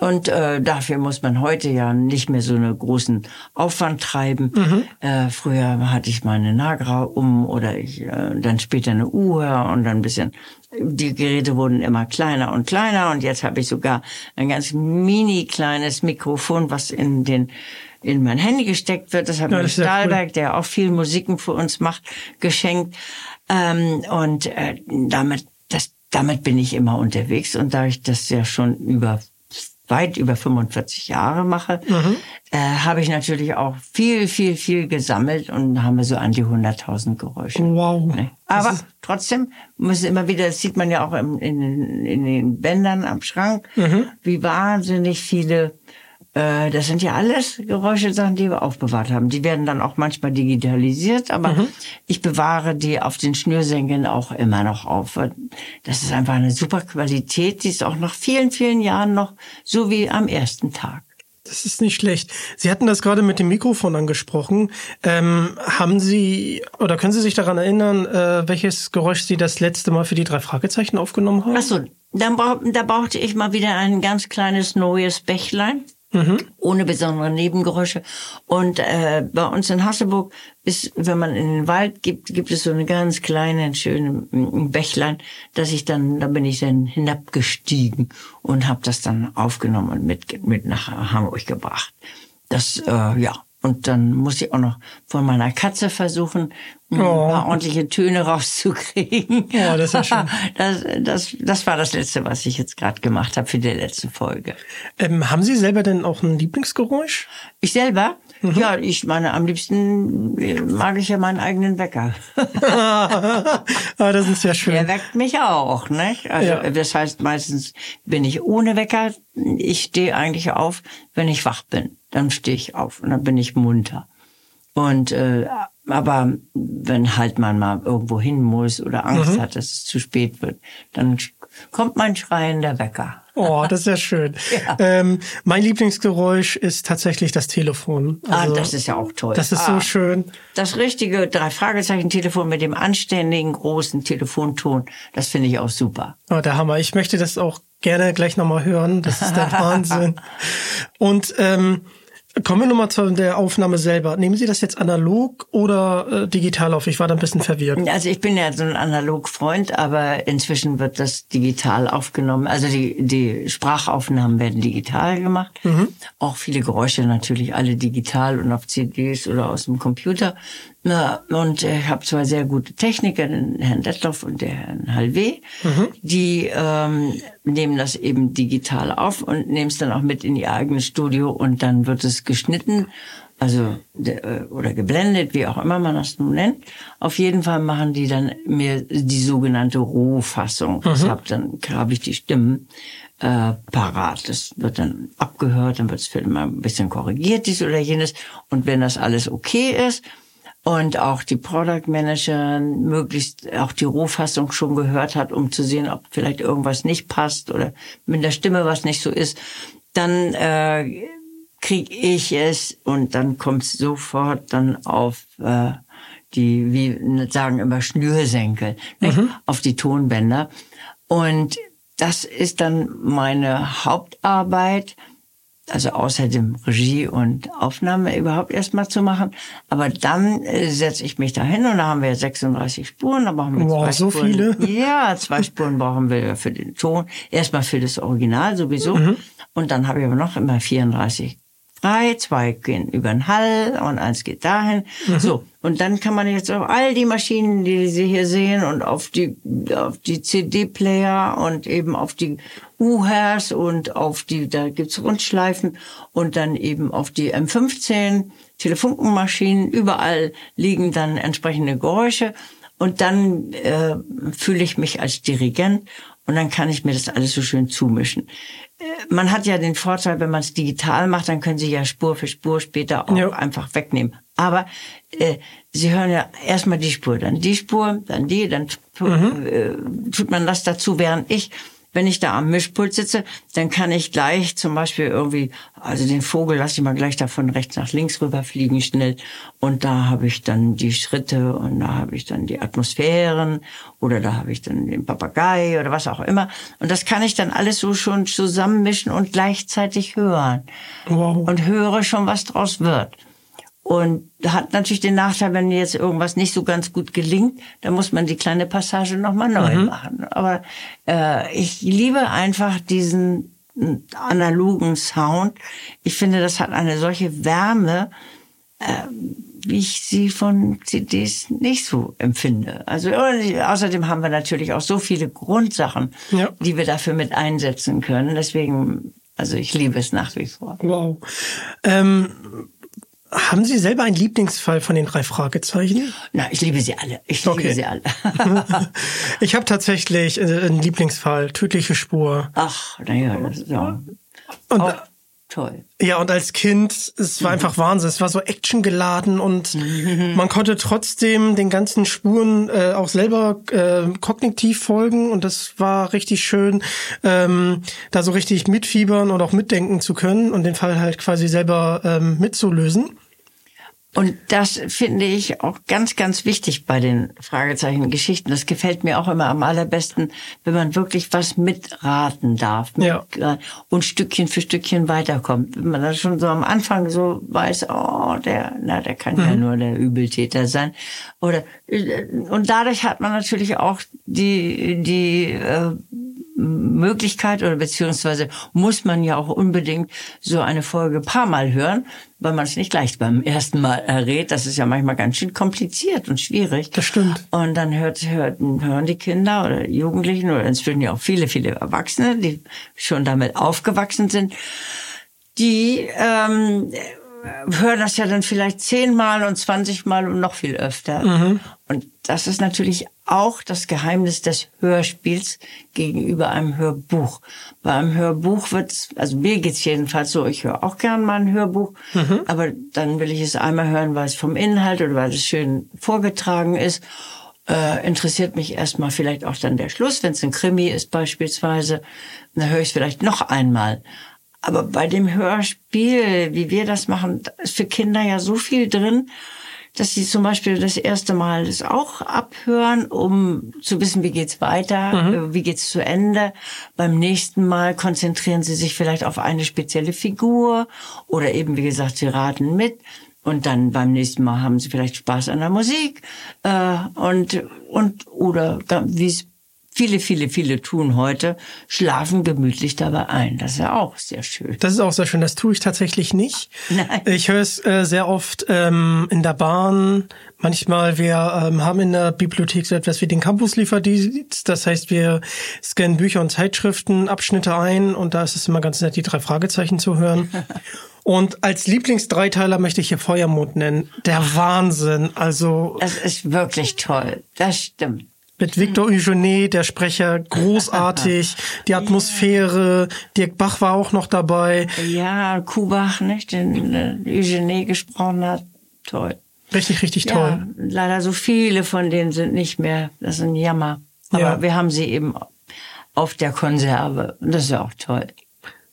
Und äh, dafür muss man heute ja nicht mehr so einen großen Aufwand treiben. Äh, früher hatte ich meine Nagra um oder ich, äh, dann später eine Uhr und dann ein bisschen. Die Geräte wurden immer kleiner und kleiner und jetzt habe ich sogar ein ganz mini kleines Mikrofon, was in den in mein Handy gesteckt wird. Das hat Ja, mir Stahlberg, der auch viel Musiken für uns macht, geschenkt. Ähm, und äh, damit, das, damit bin ich immer unterwegs. Und da ich das ja schon über weit über 45 Jahre mache, äh, habe ich natürlich auch viel, viel, viel gesammelt und haben wir so an die 100.000 Geräusche. Wow. Ne? Das Aber trotzdem muss immer wieder, das sieht man ja auch im, in, in den Bändern am Schrank, wie wahnsinnig viele, äh, das sind ja alles Geräusche, Sachen, die wir aufbewahrt haben. Die werden dann auch manchmal digitalisiert, aber ich bewahre die auf den Schnürsenkeln auch immer noch auf. Das ist einfach eine super Qualität, die ist auch nach vielen, vielen Jahren noch so wie am ersten Tag. Das ist nicht schlecht. Sie hatten das gerade mit dem Mikrofon angesprochen. Ähm, haben Sie oder können Sie sich daran erinnern, äh, welches Geräusch Sie das letzte Mal für die drei Fragezeichen aufgenommen haben? Ach so, dann brauch, da brauchte ich mal wieder ein ganz kleines neues Bächlein. Ohne besondere Nebengeräusche. Und äh, bei uns in Hasseburg ist, wenn man in den Wald gibt, gibt es so eine ganz kleine, schöne Bächlein, dass ich dann, da bin ich dann hinabgestiegen und habe das dann aufgenommen und mit, mit nach Hamburg gebracht. Das, äh, ja. Und dann muss ich auch noch von meiner Katze versuchen, ein Oh. paar ordentliche Töne rauszukriegen. Ja, das ist schön. Das, das, das war das Letzte, was ich jetzt gerade gemacht habe für die letzte Folge. Ähm, haben Sie selber denn auch ein Lieblingsgeräusch? Ich selber? Ja, ich meine, am liebsten äh, mag ich ja meinen eigenen Wecker. ah, das ist sehr schön. Der weckt mich auch, nicht? Also Ja. das heißt, meistens bin ich ohne Wecker. Ich stehe eigentlich auf, wenn ich wach bin. Dann stehe ich auf und dann bin ich munter. Und äh, aber wenn halt man mal irgendwo hin muss oder Angst Mhm. hat, dass es zu spät wird, dann kommt mein schreiender Wecker. Oh, das ist ja schön. ähm, mein Lieblingsgeräusch ist tatsächlich das Telefon. Also, ah, das ist ja auch toll. Das ist ah. so schön. Das richtige drei Fragezeichen Telefon mit dem anständigen großen Telefonton, das finde ich auch super. Oh, der Hammer. Ich möchte das auch gerne gleich nochmal hören. Das ist der Wahnsinn. Und ähm, kommen wir nochmal zu der Aufnahme selber. Nehmen Sie das jetzt analog oder äh, digital auf? Ich war da ein bisschen verwirrt. Also ich bin ja so ein Analogfreund, aber inzwischen wird das digital aufgenommen. Also die, die Sprachaufnahmen werden digital gemacht. Auch viele Geräusche natürlich alle digital und auf CDs oder aus dem Computer. Na, und ich habe zwei sehr gute Techniker, den Herrn Detloff und den Herrn Halvé, die ähm, nehmen das eben digital auf und nehmen es dann auch mit in ihr eigenes Studio und dann wird es geschnitten Also äh, oder geblendet, wie auch immer man das nun nennt. Auf jeden Fall machen die dann mir die sogenannte Rohfassung. Mhm. Ich hab dann habe ich die Stimmen äh, parat. Das wird dann abgehört, dann wird es mal ein bisschen korrigiert, dies oder jenes. Und wenn das alles okay ist, und auch die Product Manager möglichst auch die Rohfassung schon gehört hat, um zu sehen, ob vielleicht irgendwas nicht passt oder mit der Stimme was nicht so ist, dann äh, kriege ich es und dann kommt es sofort dann auf äh, die, wie sagen immer Schnürsenkel, mhm. auf die Tonbänder. Und das ist dann meine Hauptarbeit also außer dem Regie und Aufnahme überhaupt erstmal zu machen. Aber dann äh, setze ich mich da hin und da haben wir 36 Spuren, da brauchen wir wow, zwei so Spuren. viele? Ja, zwei Spuren brauchen wir für den Ton. Erstmal für das Original sowieso. Mhm. Und dann habe ich aber noch immer 34 frei, zwei gehen über den Hall und eins geht dahin. Mhm. So. Und dann kann man jetzt auf all die Maschinen, die Sie hier sehen und auf die, auf die CD-Player und eben auf die UHers und auf die, da gibt's Rundschleifen und dann eben auf die M15 Telefunkenmaschinen. Überall liegen dann entsprechende Geräusche. Und dann äh, fühle ich mich als Dirigent und dann kann ich mir das alles so schön zumischen. Äh, man hat ja den Vorteil, wenn man es digital macht, dann können Sie ja Spur für Spur später auch ja. einfach wegnehmen. Aber äh, Sie hören ja erstmal die Spur, dann die Spur, dann die, dann mhm. äh, tut man das dazu, während ich wenn ich da am Mischpult sitze, dann kann ich gleich zum Beispiel irgendwie, also den Vogel lasse ich mal gleich davon rechts nach links rüberfliegen schnell und da habe ich dann die Schritte und da habe ich dann die Atmosphären oder da habe ich dann den Papagei oder was auch immer und das kann ich dann alles so schon zusammenmischen und gleichzeitig hören wow. und höre schon, was draus wird. Und hat natürlich den Nachteil, wenn jetzt irgendwas nicht so ganz gut gelingt, dann muss man die kleine Passage nochmal neu mhm. machen. Aber äh, ich liebe einfach diesen analogen Sound. Ich finde, das hat eine solche Wärme, äh, wie ich sie von CDs nicht so empfinde. Also außerdem haben wir natürlich auch so viele Grundsachen, ja. die wir dafür mit einsetzen können. Deswegen, also ich liebe es nach wie vor. Wow. Ähm haben Sie selber einen Lieblingsfall von den drei Fragezeichen? Na, ich liebe sie alle. Ich okay. liebe sie alle. ich habe tatsächlich äh, einen Lieblingsfall, tödliche Spur. Ach, naja, das ist ja. Und, toll. Ja, und als Kind, es war einfach Wahnsinn. Es war so actiongeladen und man konnte trotzdem den ganzen Spuren äh, auch selber äh, kognitiv folgen und das war richtig schön, ähm, da so richtig mitfiebern und auch mitdenken zu können und den Fall halt quasi selber ähm, mitzulösen. Und das finde ich auch ganz, ganz wichtig bei den Fragezeichen-Geschichten. Das gefällt mir auch immer am allerbesten, wenn man wirklich was mitraten darf ja. und Stückchen für Stückchen weiterkommt. Wenn man dann schon so am Anfang so weiß, oh, der, na, der kann mhm. ja nur der Übeltäter sein. Oder und dadurch hat man natürlich auch die die äh, Möglichkeit oder beziehungsweise muss man ja auch unbedingt so eine Folge paar Mal hören, weil man es nicht gleich beim ersten Mal errät. Das ist ja manchmal ganz schön kompliziert und schwierig. Das stimmt. Und dann hört, hört, hören die Kinder oder Jugendlichen oder inzwischen ja auch viele, viele Erwachsene, die schon damit aufgewachsen sind, die ähm, hören das ja dann vielleicht zehnmal und zwanzigmal und noch viel öfter. Mhm. Und das ist natürlich auch das Geheimnis des Hörspiels gegenüber einem Hörbuch. Bei einem Hörbuch wird also mir geht's jedenfalls so, ich höre auch gern mal ein Hörbuch, mhm. aber dann will ich es einmal hören, weil es vom Inhalt oder weil es schön vorgetragen ist. Äh, interessiert mich erstmal vielleicht auch dann der Schluss, wenn es ein Krimi ist beispielsweise, dann höre ich es vielleicht noch einmal. Aber bei dem Hörspiel, wie wir das machen, ist für Kinder ja so viel drin, dass sie zum Beispiel das erste Mal das auch abhören, um zu wissen, wie geht's weiter, mhm. Äh, wie geht's zu Ende. Beim nächsten Mal konzentrieren sie sich vielleicht auf eine spezielle Figur oder eben, wie gesagt, sie raten mit. Und dann beim nächsten Mal haben sie vielleicht Spaß an der Musik äh, und und oder wie es viele, viele, viele tun heute, schlafen gemütlich dabei ein. Das ist ja auch sehr schön. Das ist auch sehr schön. Das tue ich tatsächlich nicht. Nein. Ich höre es äh, sehr oft ähm, in der Bahn. Manchmal, wir ähm, haben in der Bibliothek so etwas wie den Campus-Lieferdienst. Das heißt, wir scannen Bücher und Zeitschriften, Abschnitte ein und da ist es immer ganz nett, die drei Fragezeichen zu hören. Und als Lieblingsdreiteiler möchte ich hier Feuermond nennen. Der Wahnsinn. Also Das ist wirklich toll. Das stimmt. Mit Victor Eugene, der Sprecher, großartig. Die Atmosphäre. Dirk Bach war auch noch dabei. Ja, Kubach, nicht, den äh, Eugenie gesprochen hat. Toll. Richtig, richtig Ja, toll. leider so viele von denen sind nicht mehr. Das ist ein Jammer. Aber Ja. wir haben sie eben auf der Konserve. Und das ist ja auch toll.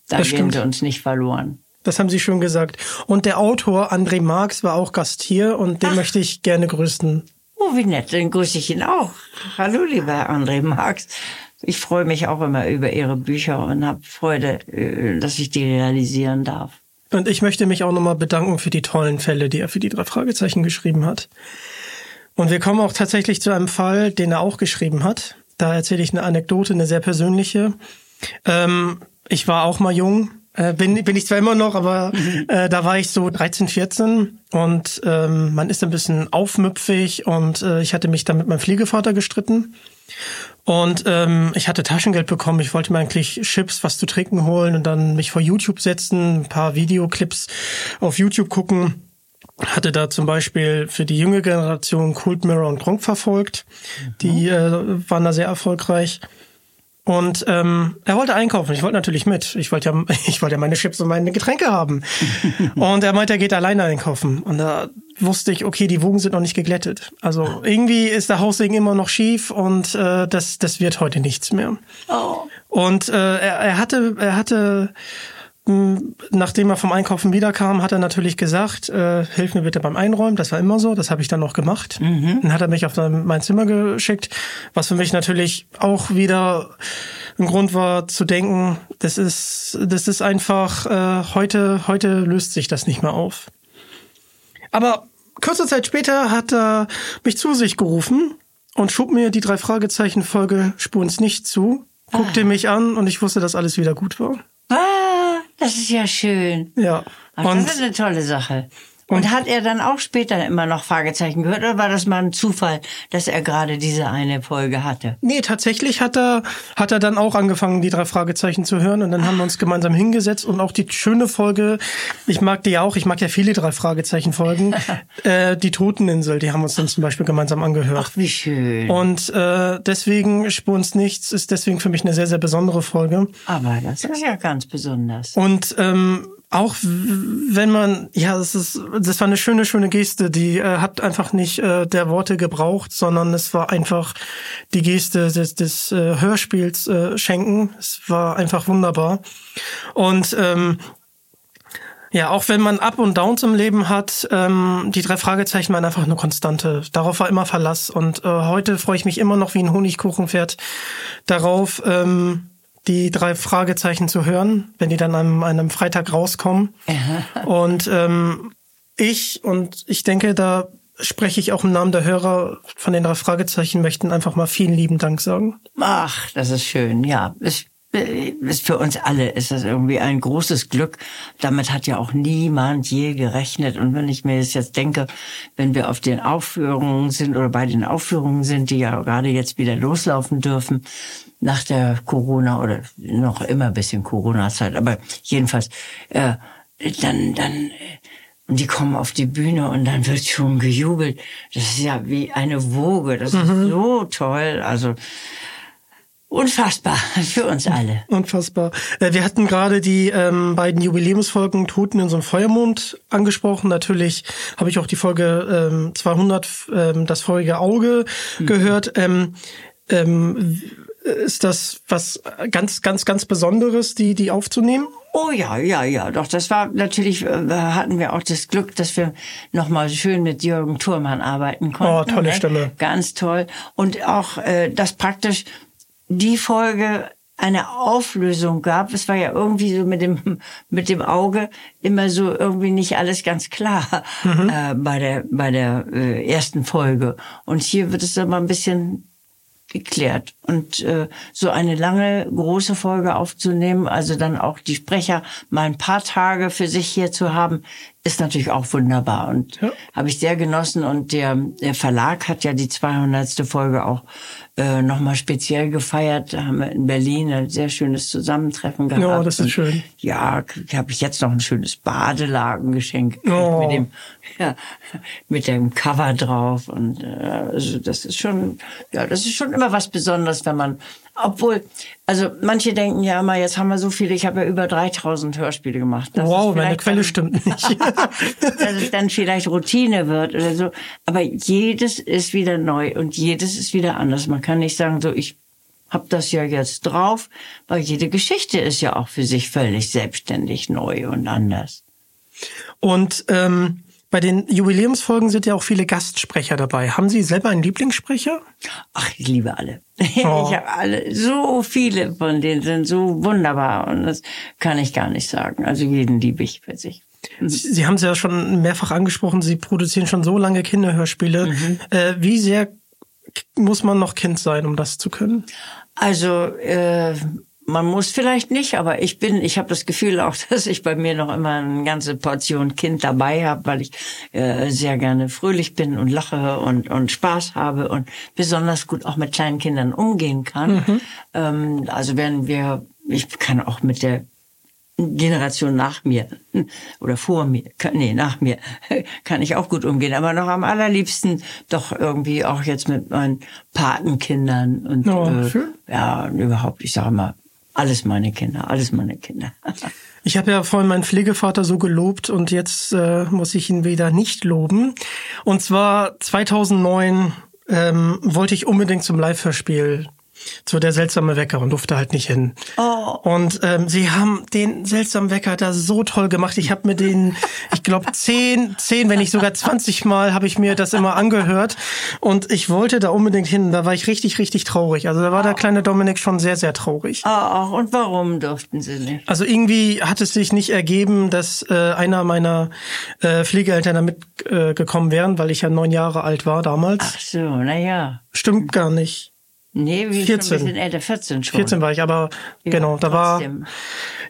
Da Das gehen stimmt. sie uns nicht verloren. Das haben Sie schon gesagt. Und der Autor André Marx war auch Gast hier und den möchte ich gerne grüßen. Oh, wie nett, dann grüße ich ihn auch. Hallo, lieber André Marx. Ich freue mich auch immer über Ihre Bücher und habe Freude, äh, dass ich die realisieren darf. Und ich möchte mich auch nochmal bedanken für die tollen Fälle, die er für die drei Fragezeichen geschrieben hat. Und wir kommen auch tatsächlich zu einem Fall, den er auch geschrieben hat. Da erzähle ich eine Anekdote, eine sehr persönliche. Ähm, ich war auch mal jung, äh, bin, bin ich zwar immer noch, aber äh, da war ich so 13, 14 und ähm, man ist ein bisschen aufmüpfig und äh, ich hatte mich dann mit meinem Pflegevater gestritten. Und ähm, ich hatte Taschengeld bekommen. Ich wollte mir eigentlich Chips, was zu trinken holen und dann mich vor YouTube setzen, ein paar Videoclips auf YouTube gucken. Hatte da zum Beispiel für die junge Generation Cult Mirror und Gronk verfolgt. Die äh, waren da sehr erfolgreich. Und ähm, er wollte einkaufen. Ich wollte natürlich mit. Ich wollte ja, ich wollte ja meine Chips und meine Getränke haben. und er meinte, er geht alleine einkaufen. Und da wusste ich, okay, die Wogen sind noch nicht geglättet. Also irgendwie ist der Haussegen immer noch schief und äh, das, das wird heute nichts mehr. Und äh, er, er hatte, er hatte Nachdem er vom Einkaufen wiederkam, hat er natürlich gesagt, äh, hilf mir bitte beim Einräumen. Das war immer so, das habe ich dann noch gemacht. Dann hat er mich auf mein Zimmer geschickt, was für mich natürlich auch wieder ein Grund war zu denken, das ist, das ist einfach, äh, heute, heute löst sich das nicht mehr auf. Aber kurze Zeit später hat er mich zu sich gerufen und schob mir die drei Fragezeichen Folge Spurens nicht zu, guckte mich an und ich wusste, dass alles wieder gut war. Ah, das ist ja schön. Ja. Ach, das ist eine tolle Sache. Und, hat er dann auch später immer noch Fragezeichen gehört oder war das mal ein Zufall, dass er gerade diese eine Folge hatte? nee, tatsächlich hat er, hat er dann auch angefangen, die drei Fragezeichen zu hören und dann haben wir uns gemeinsam hingesetzt und auch die schöne Folge, ich mag die ja auch, ich mag ja viele drei Fragezeichen Folgen, äh, die Toteninsel, die haben wir uns dann zum Beispiel gemeinsam angehört. Ach, wie schön. Und äh, deswegen Spurens nichts ist deswegen für mich eine sehr, sehr besondere Folge. Aber das ist ja ganz besonders. Und ähm, auch wenn man, ja, es ist, das war eine schöne, schöne Geste, die äh, hat einfach nicht äh, der Worte gebraucht, sondern es war einfach die Geste des, des äh, Hörspiels äh, schenken. Es war einfach wunderbar. Und ähm, ja, auch wenn man Up und Downs im Leben hat, ähm, die drei Fragezeichen waren einfach eine Konstante. Darauf war immer Verlass. Und äh, heute freue ich mich immer noch wie ein Honigkuchenpferd darauf, ähm, die drei Fragezeichen zu hören, wenn die dann an einem Freitag rauskommen. und ähm, ich, und ich denke, da spreche ich auch im Namen der Hörer von den drei Fragezeichen, möchten einfach mal vielen lieben Dank sagen. Ach, das ist schön. Ja, es ist für uns alle ist das irgendwie ein großes Glück. Damit hat ja auch niemand je gerechnet. Und wenn ich mir das jetzt denke, wenn wir auf den Aufführungen sind oder bei den Aufführungen sind, die ja gerade jetzt wieder loslaufen dürfen, nach der Corona oder noch immer ein bisschen Corona-Zeit, aber jedenfalls, äh, dann, dann, äh, und die kommen auf die Bühne und dann wird schon gejubelt. Das ist ja wie eine Woge. Das ist so toll. Also, Unfassbar für uns alle. Unfassbar. Äh, Wir hatten gerade die ähm, beiden Jubiläumsfolgen Toten in so einem Feuermond angesprochen. Natürlich habe ich auch die Folge ähm, 200, ähm, das feurige Auge gehört. Ähm, ähm, ist das was ganz, ganz, ganz Besonderes, die, die aufzunehmen? Oh ja, ja, ja, doch. Das war natürlich, äh, hatten wir auch das Glück, dass wir nochmal schön mit Jürgen Thurmann arbeiten konnten. Oh, tolle ne? Stimme. Ganz toll. Und auch, äh, dass praktisch die Folge eine Auflösung gab. Es war ja irgendwie so mit dem mit dem Auge immer so irgendwie nicht alles ganz klar äh, bei der bei der äh, ersten Folge. Und hier wird es aber ein bisschen geklärt. Und äh, so eine lange, große Folge aufzunehmen, also dann auch die Sprecher mal ein paar Tage für sich hier zu haben, ist natürlich auch wunderbar und ja. habe ich sehr genossen. Und der, der Verlag hat ja die 200. Folge auch äh, nochmal speziell gefeiert. Da haben wir in Berlin ein sehr schönes Zusammentreffen gehabt. Ja, das ist schön. ja, habe ich jetzt noch ein schönes Badelagengeschenk oh. mit dem ja, mit dem Cover drauf und äh, also das ist schon ja, das ist schon immer was Besonderes, wenn man obwohl, also manche denken ja immer, jetzt haben wir so viele, ich habe ja über 3000 Hörspiele gemacht. Das wow, meine Quelle dann, stimmt nicht. dass es dann vielleicht Routine wird oder so. Aber jedes ist wieder neu und jedes ist wieder anders. Man kann nicht sagen, so ich habe das ja jetzt drauf, weil jede Geschichte ist ja auch für sich völlig selbstständig neu und anders. Und ähm, bei den Jubiläumsfolgen sind ja auch viele Gastsprecher dabei. Haben Sie selber einen Lieblingssprecher? Ach, ich liebe alle. Oh. Ich habe alle, so viele von denen sind so wunderbar und das kann ich gar nicht sagen. Also jeden liebe ich für sich. Sie, Sie haben es ja schon mehrfach angesprochen, Sie produzieren schon so lange Kinderhörspiele. Mhm. Äh, wie sehr muss man noch Kind sein, um das zu können? Also äh, man muss vielleicht nicht, aber ich bin, ich habe das Gefühl auch, dass ich bei mir noch immer eine ganze Portion Kind dabei habe, weil ich äh, sehr gerne fröhlich bin und lache und, und Spaß habe und besonders gut auch mit kleinen Kindern umgehen kann. Mhm. Ähm, also wenn wir, ich kann auch mit der Generation nach mir oder vor mir, nee, nach mir, kann ich auch gut umgehen, aber noch am allerliebsten doch irgendwie auch jetzt mit meinen Patenkindern und oh, äh, ja, überhaupt, ich sage mal, alles meine Kinder, alles meine Kinder. Ich habe ja vorhin meinen Pflegevater so gelobt und jetzt äh, muss ich ihn wieder nicht loben. Und zwar 2009 ähm, wollte ich unbedingt zum Live-Hörspiel zu der seltsame Wecker und durfte halt nicht hin. Oh. Und ähm, sie haben den seltsamen Wecker da so toll gemacht. Ich habe mir den, ich glaube zehn, zehn, wenn nicht sogar 20 Mal habe ich mir das immer angehört und ich wollte da unbedingt hin. Da war ich richtig, richtig traurig. Also da war der kleine Dominik schon sehr, sehr traurig. Ach, und warum durften Sie nicht? Also irgendwie hat es sich nicht ergeben, dass äh, einer meiner äh, Pflegeeltern da mitgekommen äh, wären, weil ich ja neun Jahre alt war damals. Ach so, na ja. Stimmt gar nicht. Nee, wie 14. schon ein bisschen älter, 14 schon. 14 war ich, aber ja, genau, da trotzdem. war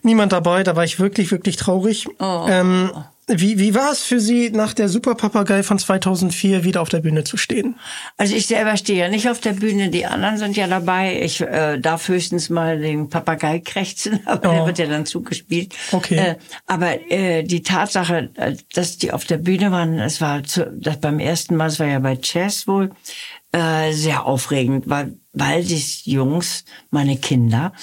niemand dabei, da war ich wirklich, wirklich traurig. Oh. Ähm, wie, wie war es für Sie, nach der Superpapagei von 2004 wieder auf der Bühne zu stehen? Also ich selber stehe ja nicht auf der Bühne, die anderen sind ja dabei. Ich äh, darf höchstens mal den Papagei krächzen, aber oh. der wird ja dann zugespielt. Okay. Äh, aber äh, die Tatsache, äh, dass die auf der Bühne waren, es war zu, das beim ersten Mal, es war ja bei Chess wohl, äh, sehr aufregend, weil weil die Jungs, meine Kinder,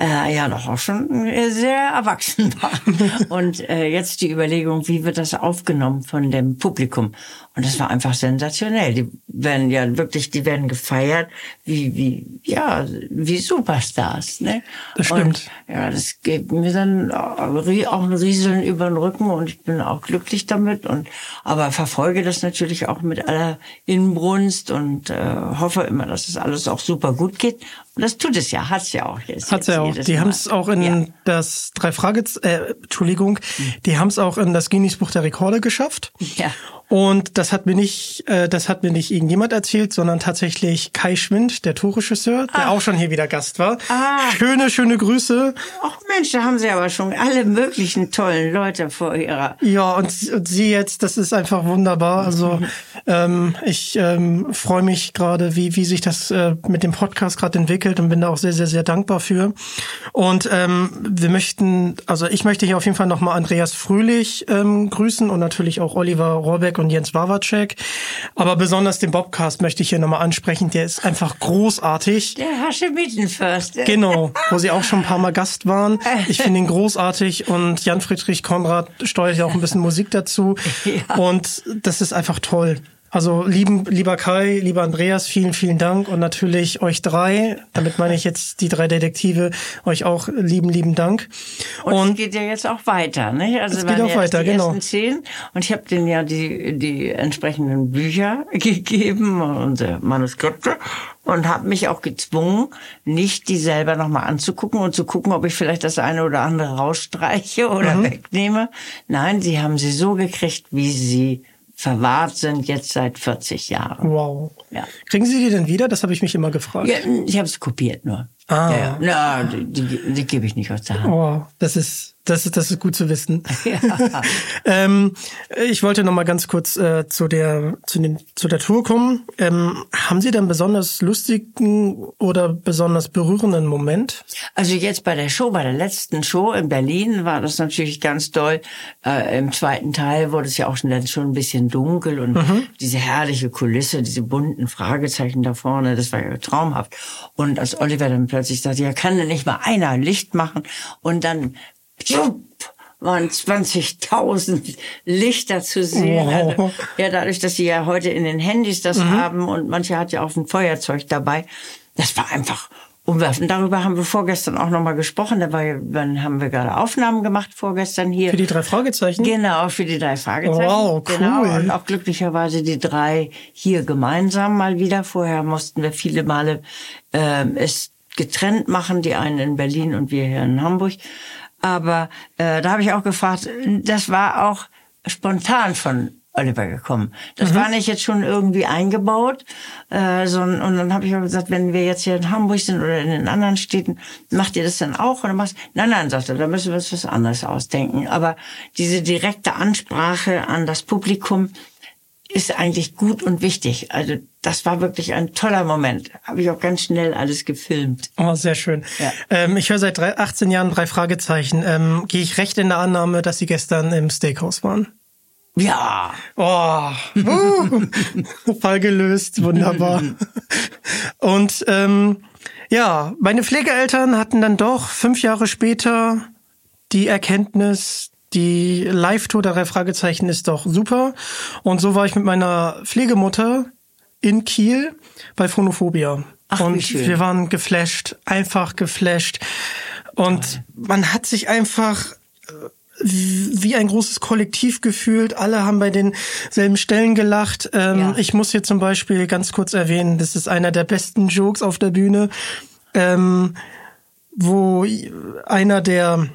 äh, ja doch auch schon äh, sehr erwachsen waren. und äh, jetzt die Überlegung, wie wird das aufgenommen von dem Publikum? Und das war einfach sensationell. Die werden ja wirklich, die werden gefeiert wie, wie, ja, wie Superstars, ne? Das stimmt. Und, ja, das gibt mir dann auch ein Rieseln über den Rücken und ich bin auch glücklich damit und, aber verfolge das natürlich auch mit aller Inbrunst und äh, hoffe immer, dass es das alles auch super gut geht. Und das tut es ja, hat's ja auch jetzt. Hat's ja auch. Die haben es auch in ja. das drei Frage, äh, Entschuldigung, die haben es auch in das Guinness Buch der Rekorde geschafft. Ja. Und das hat mir nicht, äh, das hat mir nicht irgendjemand erzählt, sondern tatsächlich Kai Schwind, der Torregisseur, der auch schon hier wieder Gast war. Ah. Schöne, schöne Grüße. Ach Mensch, da haben Sie aber schon alle möglichen tollen Leute vor Ihrer. Ja, und, und Sie jetzt, das ist einfach wunderbar. Also ähm, ich ähm, freue mich gerade, wie, wie sich das äh, mit dem Podcast gerade entwickelt und bin da auch sehr, sehr, sehr dankbar für. Und ähm, wir möchten, also ich möchte hier auf jeden Fall nochmal Andreas Fröhlich ähm, grüßen und natürlich auch Oliver Rohrbeck Wawacek und Jens Wawacek. Aber besonders den Bobcast möchte ich hier nochmal ansprechen. Der ist einfach großartig. Der Haschemitenfürst. Genau, wo sie auch schon ein paar Mal Gast waren. Ich finde ihn großartig und Jan Friedrich Konrad steuert ja auch ein bisschen Musik dazu. Ja. Und das ist einfach toll. Also lieben, lieber Kai, lieber Andreas, vielen, vielen Dank und natürlich euch drei, damit meine ich jetzt die drei Detektive, euch auch lieben, lieben Dank. Und, und es geht ja jetzt auch weiter, ne? Also es geht auch weiter, die genau. Ersten zehn, und ich habe denen ja die die entsprechenden Bücher gegeben, unsere Manuskripte und habe mich auch gezwungen, nicht die selber nochmal anzugucken und zu gucken, ob ich vielleicht das eine oder andere rausstreiche oder mhm. wegnehme. Nein, sie haben sie so gekriegt, wie sie verwahrt sind, jetzt seit 40 Jahren. Wow. Ja. Kriegen Sie die denn wieder? Das habe ich mich immer gefragt. Ja, ich habe es kopiert nur. Ah. Ja, ja. Na, die, die, die gebe ich nicht aus der Hand. Oh, das ist das ist das ist gut zu wissen. Ja. ähm, ich wollte noch mal ganz kurz äh, zu der zu, den, zu der Tour kommen. Ähm, haben Sie denn besonders lustigen oder besonders berührenden Moment? Also jetzt bei der Show, bei der letzten Show in Berlin war das natürlich ganz toll. Äh, Im zweiten Teil wurde es ja auch schon, schon ein bisschen dunkel und diese herrliche Kulisse, diese bunten Fragezeichen da vorne, das war ja traumhaft. Und als Oliver dann plötzlich sagte, ja, kann denn nicht mal einer Licht machen? Und dann tschupp, waren 20.000 Lichter zu sehen. Wow. Also, ja, dadurch, dass sie ja heute in den Handys das haben und manche hat ja auch ein Feuerzeug dabei. Das war einfach umwerfend. Darüber haben wir vorgestern auch nochmal gesprochen. Da war, ja- dann haben wir gerade Aufnahmen gemacht vorgestern hier. Für die drei Fragezeichen? Genau, für die drei Fragezeichen. Wow, cool. Genau, und auch glücklicherweise die drei hier gemeinsam mal wieder. Vorher mussten wir viele Male ähm, es getrennt machen, die einen in Berlin und wir hier in Hamburg. Aber äh, da habe ich auch gefragt, das war auch spontan von Oliver gekommen. Das war nicht jetzt schon irgendwie eingebaut, äh, sondern und dann habe ich auch gesagt, wenn wir jetzt hier in Hamburg sind oder in den anderen Städten, macht ihr das dann auch oder was? Nein, nein, sagt er, da müssen wir uns was anderes ausdenken. Aber diese direkte Ansprache an das Publikum ist eigentlich gut und wichtig. Also das war wirklich ein toller Moment. Habe ich auch ganz schnell alles gefilmt. Oh, sehr schön. Ja. Ähm, ich höre seit drei, 18 Jahren drei Fragezeichen. Ähm, Gehe ich recht in der Annahme, dass Sie gestern im Steakhouse waren? Ja, Oh, uh, Fall gelöst, wunderbar. Und ähm, ja, meine Pflegeeltern hatten dann doch fünf Jahre später die Erkenntnis, die Live-Tour der drei Fragezeichen ist doch super. Und so war ich mit meiner Pflegemutter in Kiel bei Phonophobia. Ach, und wir waren geflasht, einfach geflasht. Und man hat sich einfach wie ein großes Kollektiv gefühlt. Alle haben bei denselben Stellen gelacht. Ähm, Ja. Ich muss hier zum Beispiel ganz kurz erwähnen, das ist einer der besten Jokes auf der Bühne, ähm, wo einer der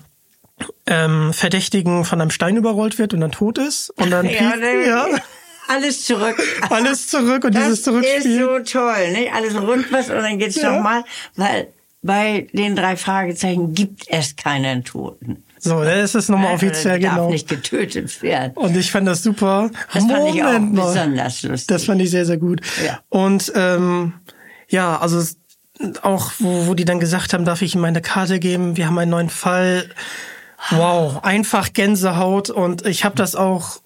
ähm, Verdächtigen von einem Stein überrollt wird und dann tot ist. Und dann Ja, ne, ja, alles zurück. alles zurück und dieses Das Zurückspiel. ist so toll, nicht? Alles rundwas und dann geht's Ja. noch nochmal, weil bei den drei Fragezeichen gibt es keinen Toten. So, das ist nochmal offiziell darf genau. nicht getötet werden. Und ich fand das super. Das fand ich auch Moment mal. besonders lustig. Das fand ich sehr, sehr gut. Ja. Und ähm, ja, also es- auch, wo, wo die dann gesagt haben, darf ich ihm meine Karte geben, wir haben einen neuen Fall. Wow, einfach Gänsehaut. Und ich habe das auch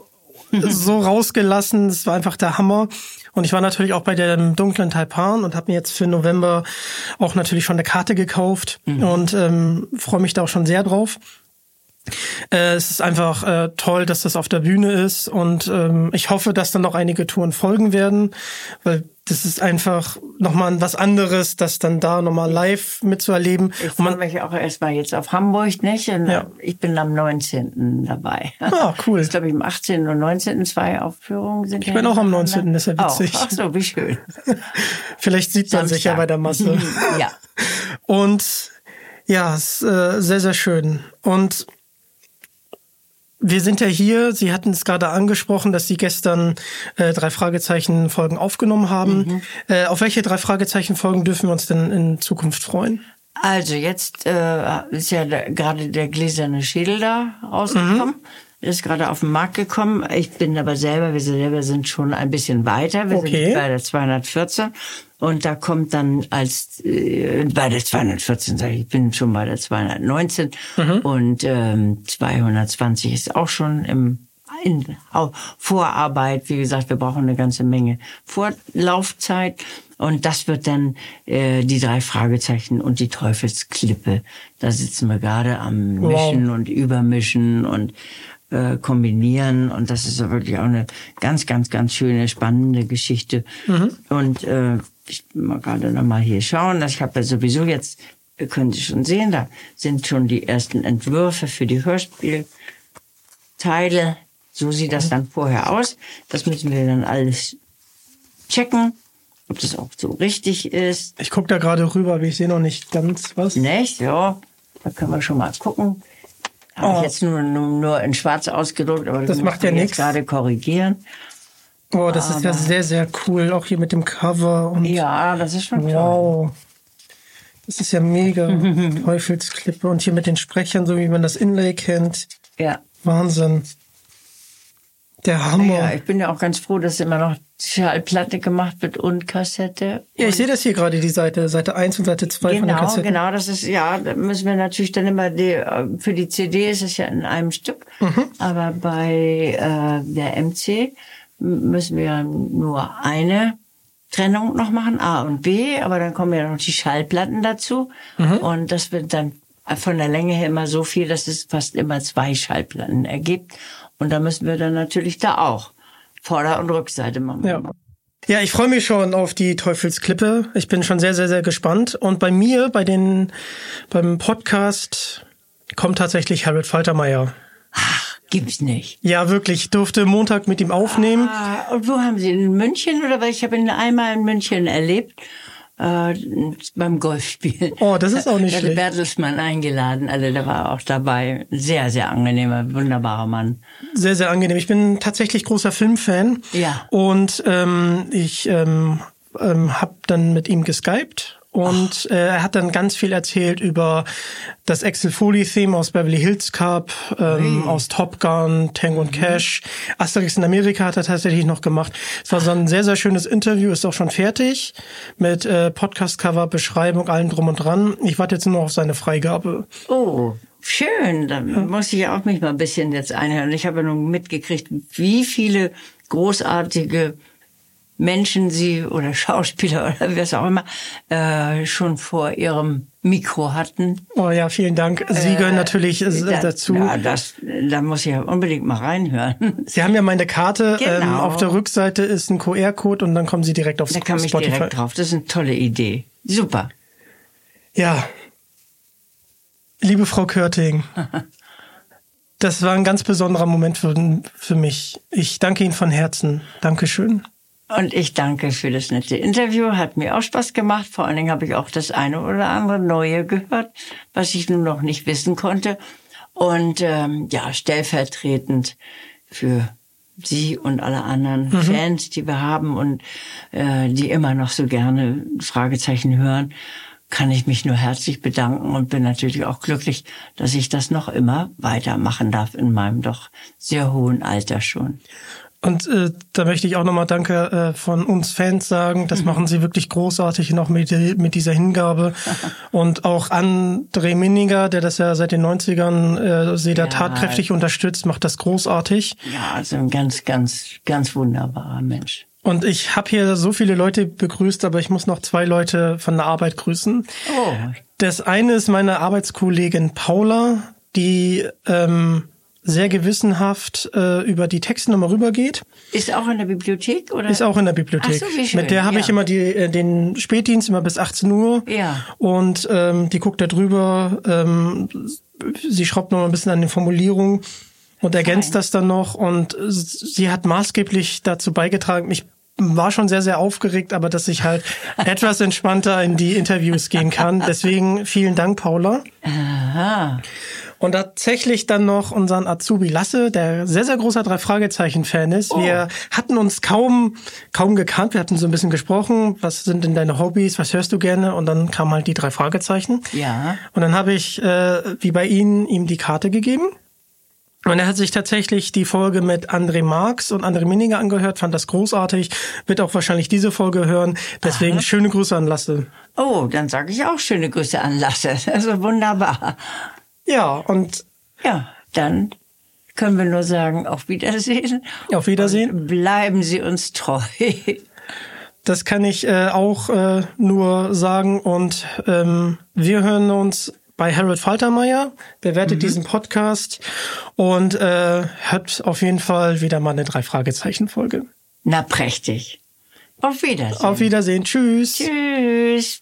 so rausgelassen. Das war einfach der Hammer. Und ich war natürlich auch bei dem dunklen Taipan und habe mir jetzt für November auch natürlich schon eine Karte gekauft und ähm, freue mich da auch schon sehr drauf. Äh, es ist einfach äh, toll, dass das auf der Bühne ist und ähm, ich hoffe, dass dann noch einige Touren folgen werden, weil das ist einfach nochmal was anderes, das dann da nochmal live mitzuerleben. Ich Und freue mich auch erstmal jetzt auf Hamburg, nicht? Und Ja. Ich bin am 19. dabei. Ah, cool. Das ist, glaube ich, am 18. und 19. zwei Aufführungen sind. Ich bin auch am 19., das ist ja witzig. Oh, ach so, wie schön. vielleicht sieht man sich ja bei der Masse. ja. Und ja, es ist äh, sehr, sehr schön. Und wir sind ja hier, Sie hatten es gerade angesprochen, dass Sie gestern äh, drei Fragezeichen-Folgen aufgenommen haben. Äh, auf welche drei Fragezeichen-Folgen dürfen wir uns denn in Zukunft freuen? Also jetzt äh, ist ja gerade der gläserne Schädel da rausgekommen. Ist gerade auf den Markt gekommen. Ich bin aber selber, wir selber sind schon ein bisschen weiter. Wir Okay. sind bei der 214. Und da kommt dann als äh, bei der 214, sage ich, ich bin schon bei der 219 und ähm, 220 ist auch schon im in Vorarbeit. Wie gesagt, wir brauchen eine ganze Menge Vorlaufzeit. Und das wird dann äh, die drei Fragezeichen und die Teufelsklippe. Da sitzen wir gerade am Wow. Mischen und Übermischen und äh, kombinieren. Und das ist wirklich auch eine ganz, ganz, ganz schöne, spannende Geschichte. Und äh, ich will mal gerade noch mal hier schauen. Ich habe ja sowieso jetzt, äh, können Sie schon sehen, da sind schon die ersten Entwürfe für die Hörspielteile. So sieht das dann vorher aus. Das müssen wir dann alles checken, ob das auch so richtig ist. Ich gucke da gerade rüber, aber ich sehe noch nicht ganz was. Nicht? Ja, da können wir schon mal gucken. Habe Oh. ich jetzt nur, nur, nur in schwarz ausgedruckt, aber Das macht ja wir nix. gerade korrigieren. Oh, das ist ja sehr, sehr cool. Auch hier mit dem Cover und. Ja, das ist schon toll. Wow. Das ist ja mega. Teufelsklippe. Und hier mit den Sprechern, so wie man das Inlay kennt. Ja. Wahnsinn. Der Hammer. Ja, ich bin ja auch ganz froh, dass immer noch Schallplatte gemacht wird und Kassette. Ja, ich sehe das hier gerade, die Seite, Seite 1 und Seite 2 von der Genau, Kassette. genau, das ist, ja, da müssen wir natürlich dann immer, die, äh, für die CD ist es ja in einem Stück, Mhm. aber bei äh, der MC müssen wir nur eine Trennung noch machen, A und B, aber dann kommen ja noch die Schallplatten dazu Mhm. und das wird dann von der Länge her immer so viel, dass es fast immer zwei Schallplatten ergibt und da müssen wir dann natürlich da auch Vorder- und Rückseite machen. Ja. Ja, ich freue mich schon auf die Teufelsklippe. Ich bin schon sehr, sehr, sehr gespannt. Und bei mir, bei den, beim Podcast kommt tatsächlich Harold Faltermeier. Gibt's nicht. Ja, wirklich. Ich durfte Montag mit ihm aufnehmen. Ah, und wo haben Sie ihn? in München oder weil ich habe ihn einmal in München erlebt äh, beim Golfspielen. Oh, das ist auch nicht Da schlecht. Bertelsmann eingeladen, also der war auch dabei. Sehr, sehr angenehmer, wunderbarer Mann. Sehr, sehr angenehm. Ich bin tatsächlich großer Filmfan. Ja. Und ähm, ich ähm, ähm, habe dann mit ihm geskypt. Und äh, er hat dann ganz viel erzählt über das Axel Foley-Theme aus Beverly Hills Cup, ähm, aus Top Gun, Tango und Cash. Asterix in Amerika hat er tatsächlich noch gemacht. Es war so ein sehr, sehr schönes Interview, ist auch schon fertig mit äh, Podcast-Cover, Beschreibung, allem drum und dran. Ich warte jetzt nur noch auf seine Freigabe. Oh, schön. Da muss ich auch mich mal ein bisschen jetzt einhören. Ich habe ja nun mitgekriegt, wie viele großartige Menschen sie oder Schauspieler oder was auch immer äh, schon vor ihrem Mikro hatten. Oh ja, vielen Dank. Sie gehören natürlich äh, Da- dazu. Ja, das, da muss ich ja unbedingt mal reinhören. Sie haben ja meine Karte. Ähm, Genau. auf der Rückseite ist ein QR-Code und dann kommen Sie direkt aufs Da kam ich Spotify. direkt drauf. Das ist eine tolle Idee. Super. Ja. Liebe Frau Körting, das war ein ganz besonderer Moment für, für mich. Ich danke Ihnen von Herzen. Dankeschön. Und ich danke für das nette Interview. Hat mir auch Spaß gemacht. Vor allen Dingen habe ich auch das eine oder andere Neue gehört, was ich nun noch nicht wissen konnte. Und ähm, ja, stellvertretend für Sie und alle anderen Fans, die wir haben und äh, die immer noch so gerne Fragezeichen hören, kann ich mich nur herzlich bedanken und bin natürlich auch glücklich, dass ich das noch immer weitermachen darf in meinem doch sehr hohen Alter schon. Und äh, da möchte ich auch nochmal Danke äh, von uns Fans sagen. Das machen Sie wirklich großartig und auch mit, mit dieser Hingabe. und auch André Minninger, der das ja seit den 90ern äh, Sie da Ja. tatkräftig unterstützt, macht das großartig. Ja, also ein ganz, ganz, ganz wunderbarer Mensch. Und ich habe hier so viele Leute begrüßt, aber ich muss noch zwei Leute von der Arbeit grüßen. Oh, Das eine ist meine Arbeitskollegin Paula, die ähm, sehr gewissenhaft äh, über die Texte nochmal rübergeht. ist auch in der Bibliothek oder? Ist auch in der Bibliothek. Ach so, wie schön, Mit der habe ja. ich immer die, äh, den Spätdienst immer bis 18 Uhr. Ja. Und ähm, die guckt da drüber. Ähm, sie schraubt noch ein bisschen an den Formulierungen und ergänzt das dann noch. Und sie hat maßgeblich dazu beigetragen. Ich war schon sehr, sehr aufgeregt, aber dass ich halt etwas entspannter in die Interviews gehen kann. Deswegen vielen Dank, Paula. Aha. Und tatsächlich dann noch unseren Azubi Lasse, der sehr, sehr großer Drei-Fragezeichen-Fan ist. Wir hatten uns kaum, kaum gekannt. Wir hatten so ein bisschen gesprochen. Was sind denn deine Hobbys? Was hörst du gerne? Und dann kamen halt die drei Fragezeichen. Ja. Und dann habe ich, äh, wie bei Ihnen, ihm die Karte gegeben. Und er hat sich tatsächlich die Folge mit André Marx und André Minninger angehört, fand das großartig, wird auch wahrscheinlich diese Folge hören. Deswegen schöne Grüße an Lasse. Oh, dann sage ich auch schöne Grüße an Lasse. Also wunderbar. Ja, und Ja, dann können wir nur sagen, auf Wiedersehen. auf Wiedersehen. Bleiben Sie uns treu. Das kann ich äh, auch äh, nur sagen. Und ähm, wir hören uns bei Harold Faltermeier. Bewertet diesen Podcast und äh, hört auf jeden Fall wieder mal eine Drei-Fragezeichen-Folge. Na, prächtig. Auf Wiedersehen. Auf Wiedersehen. Tschüss. Tschüss.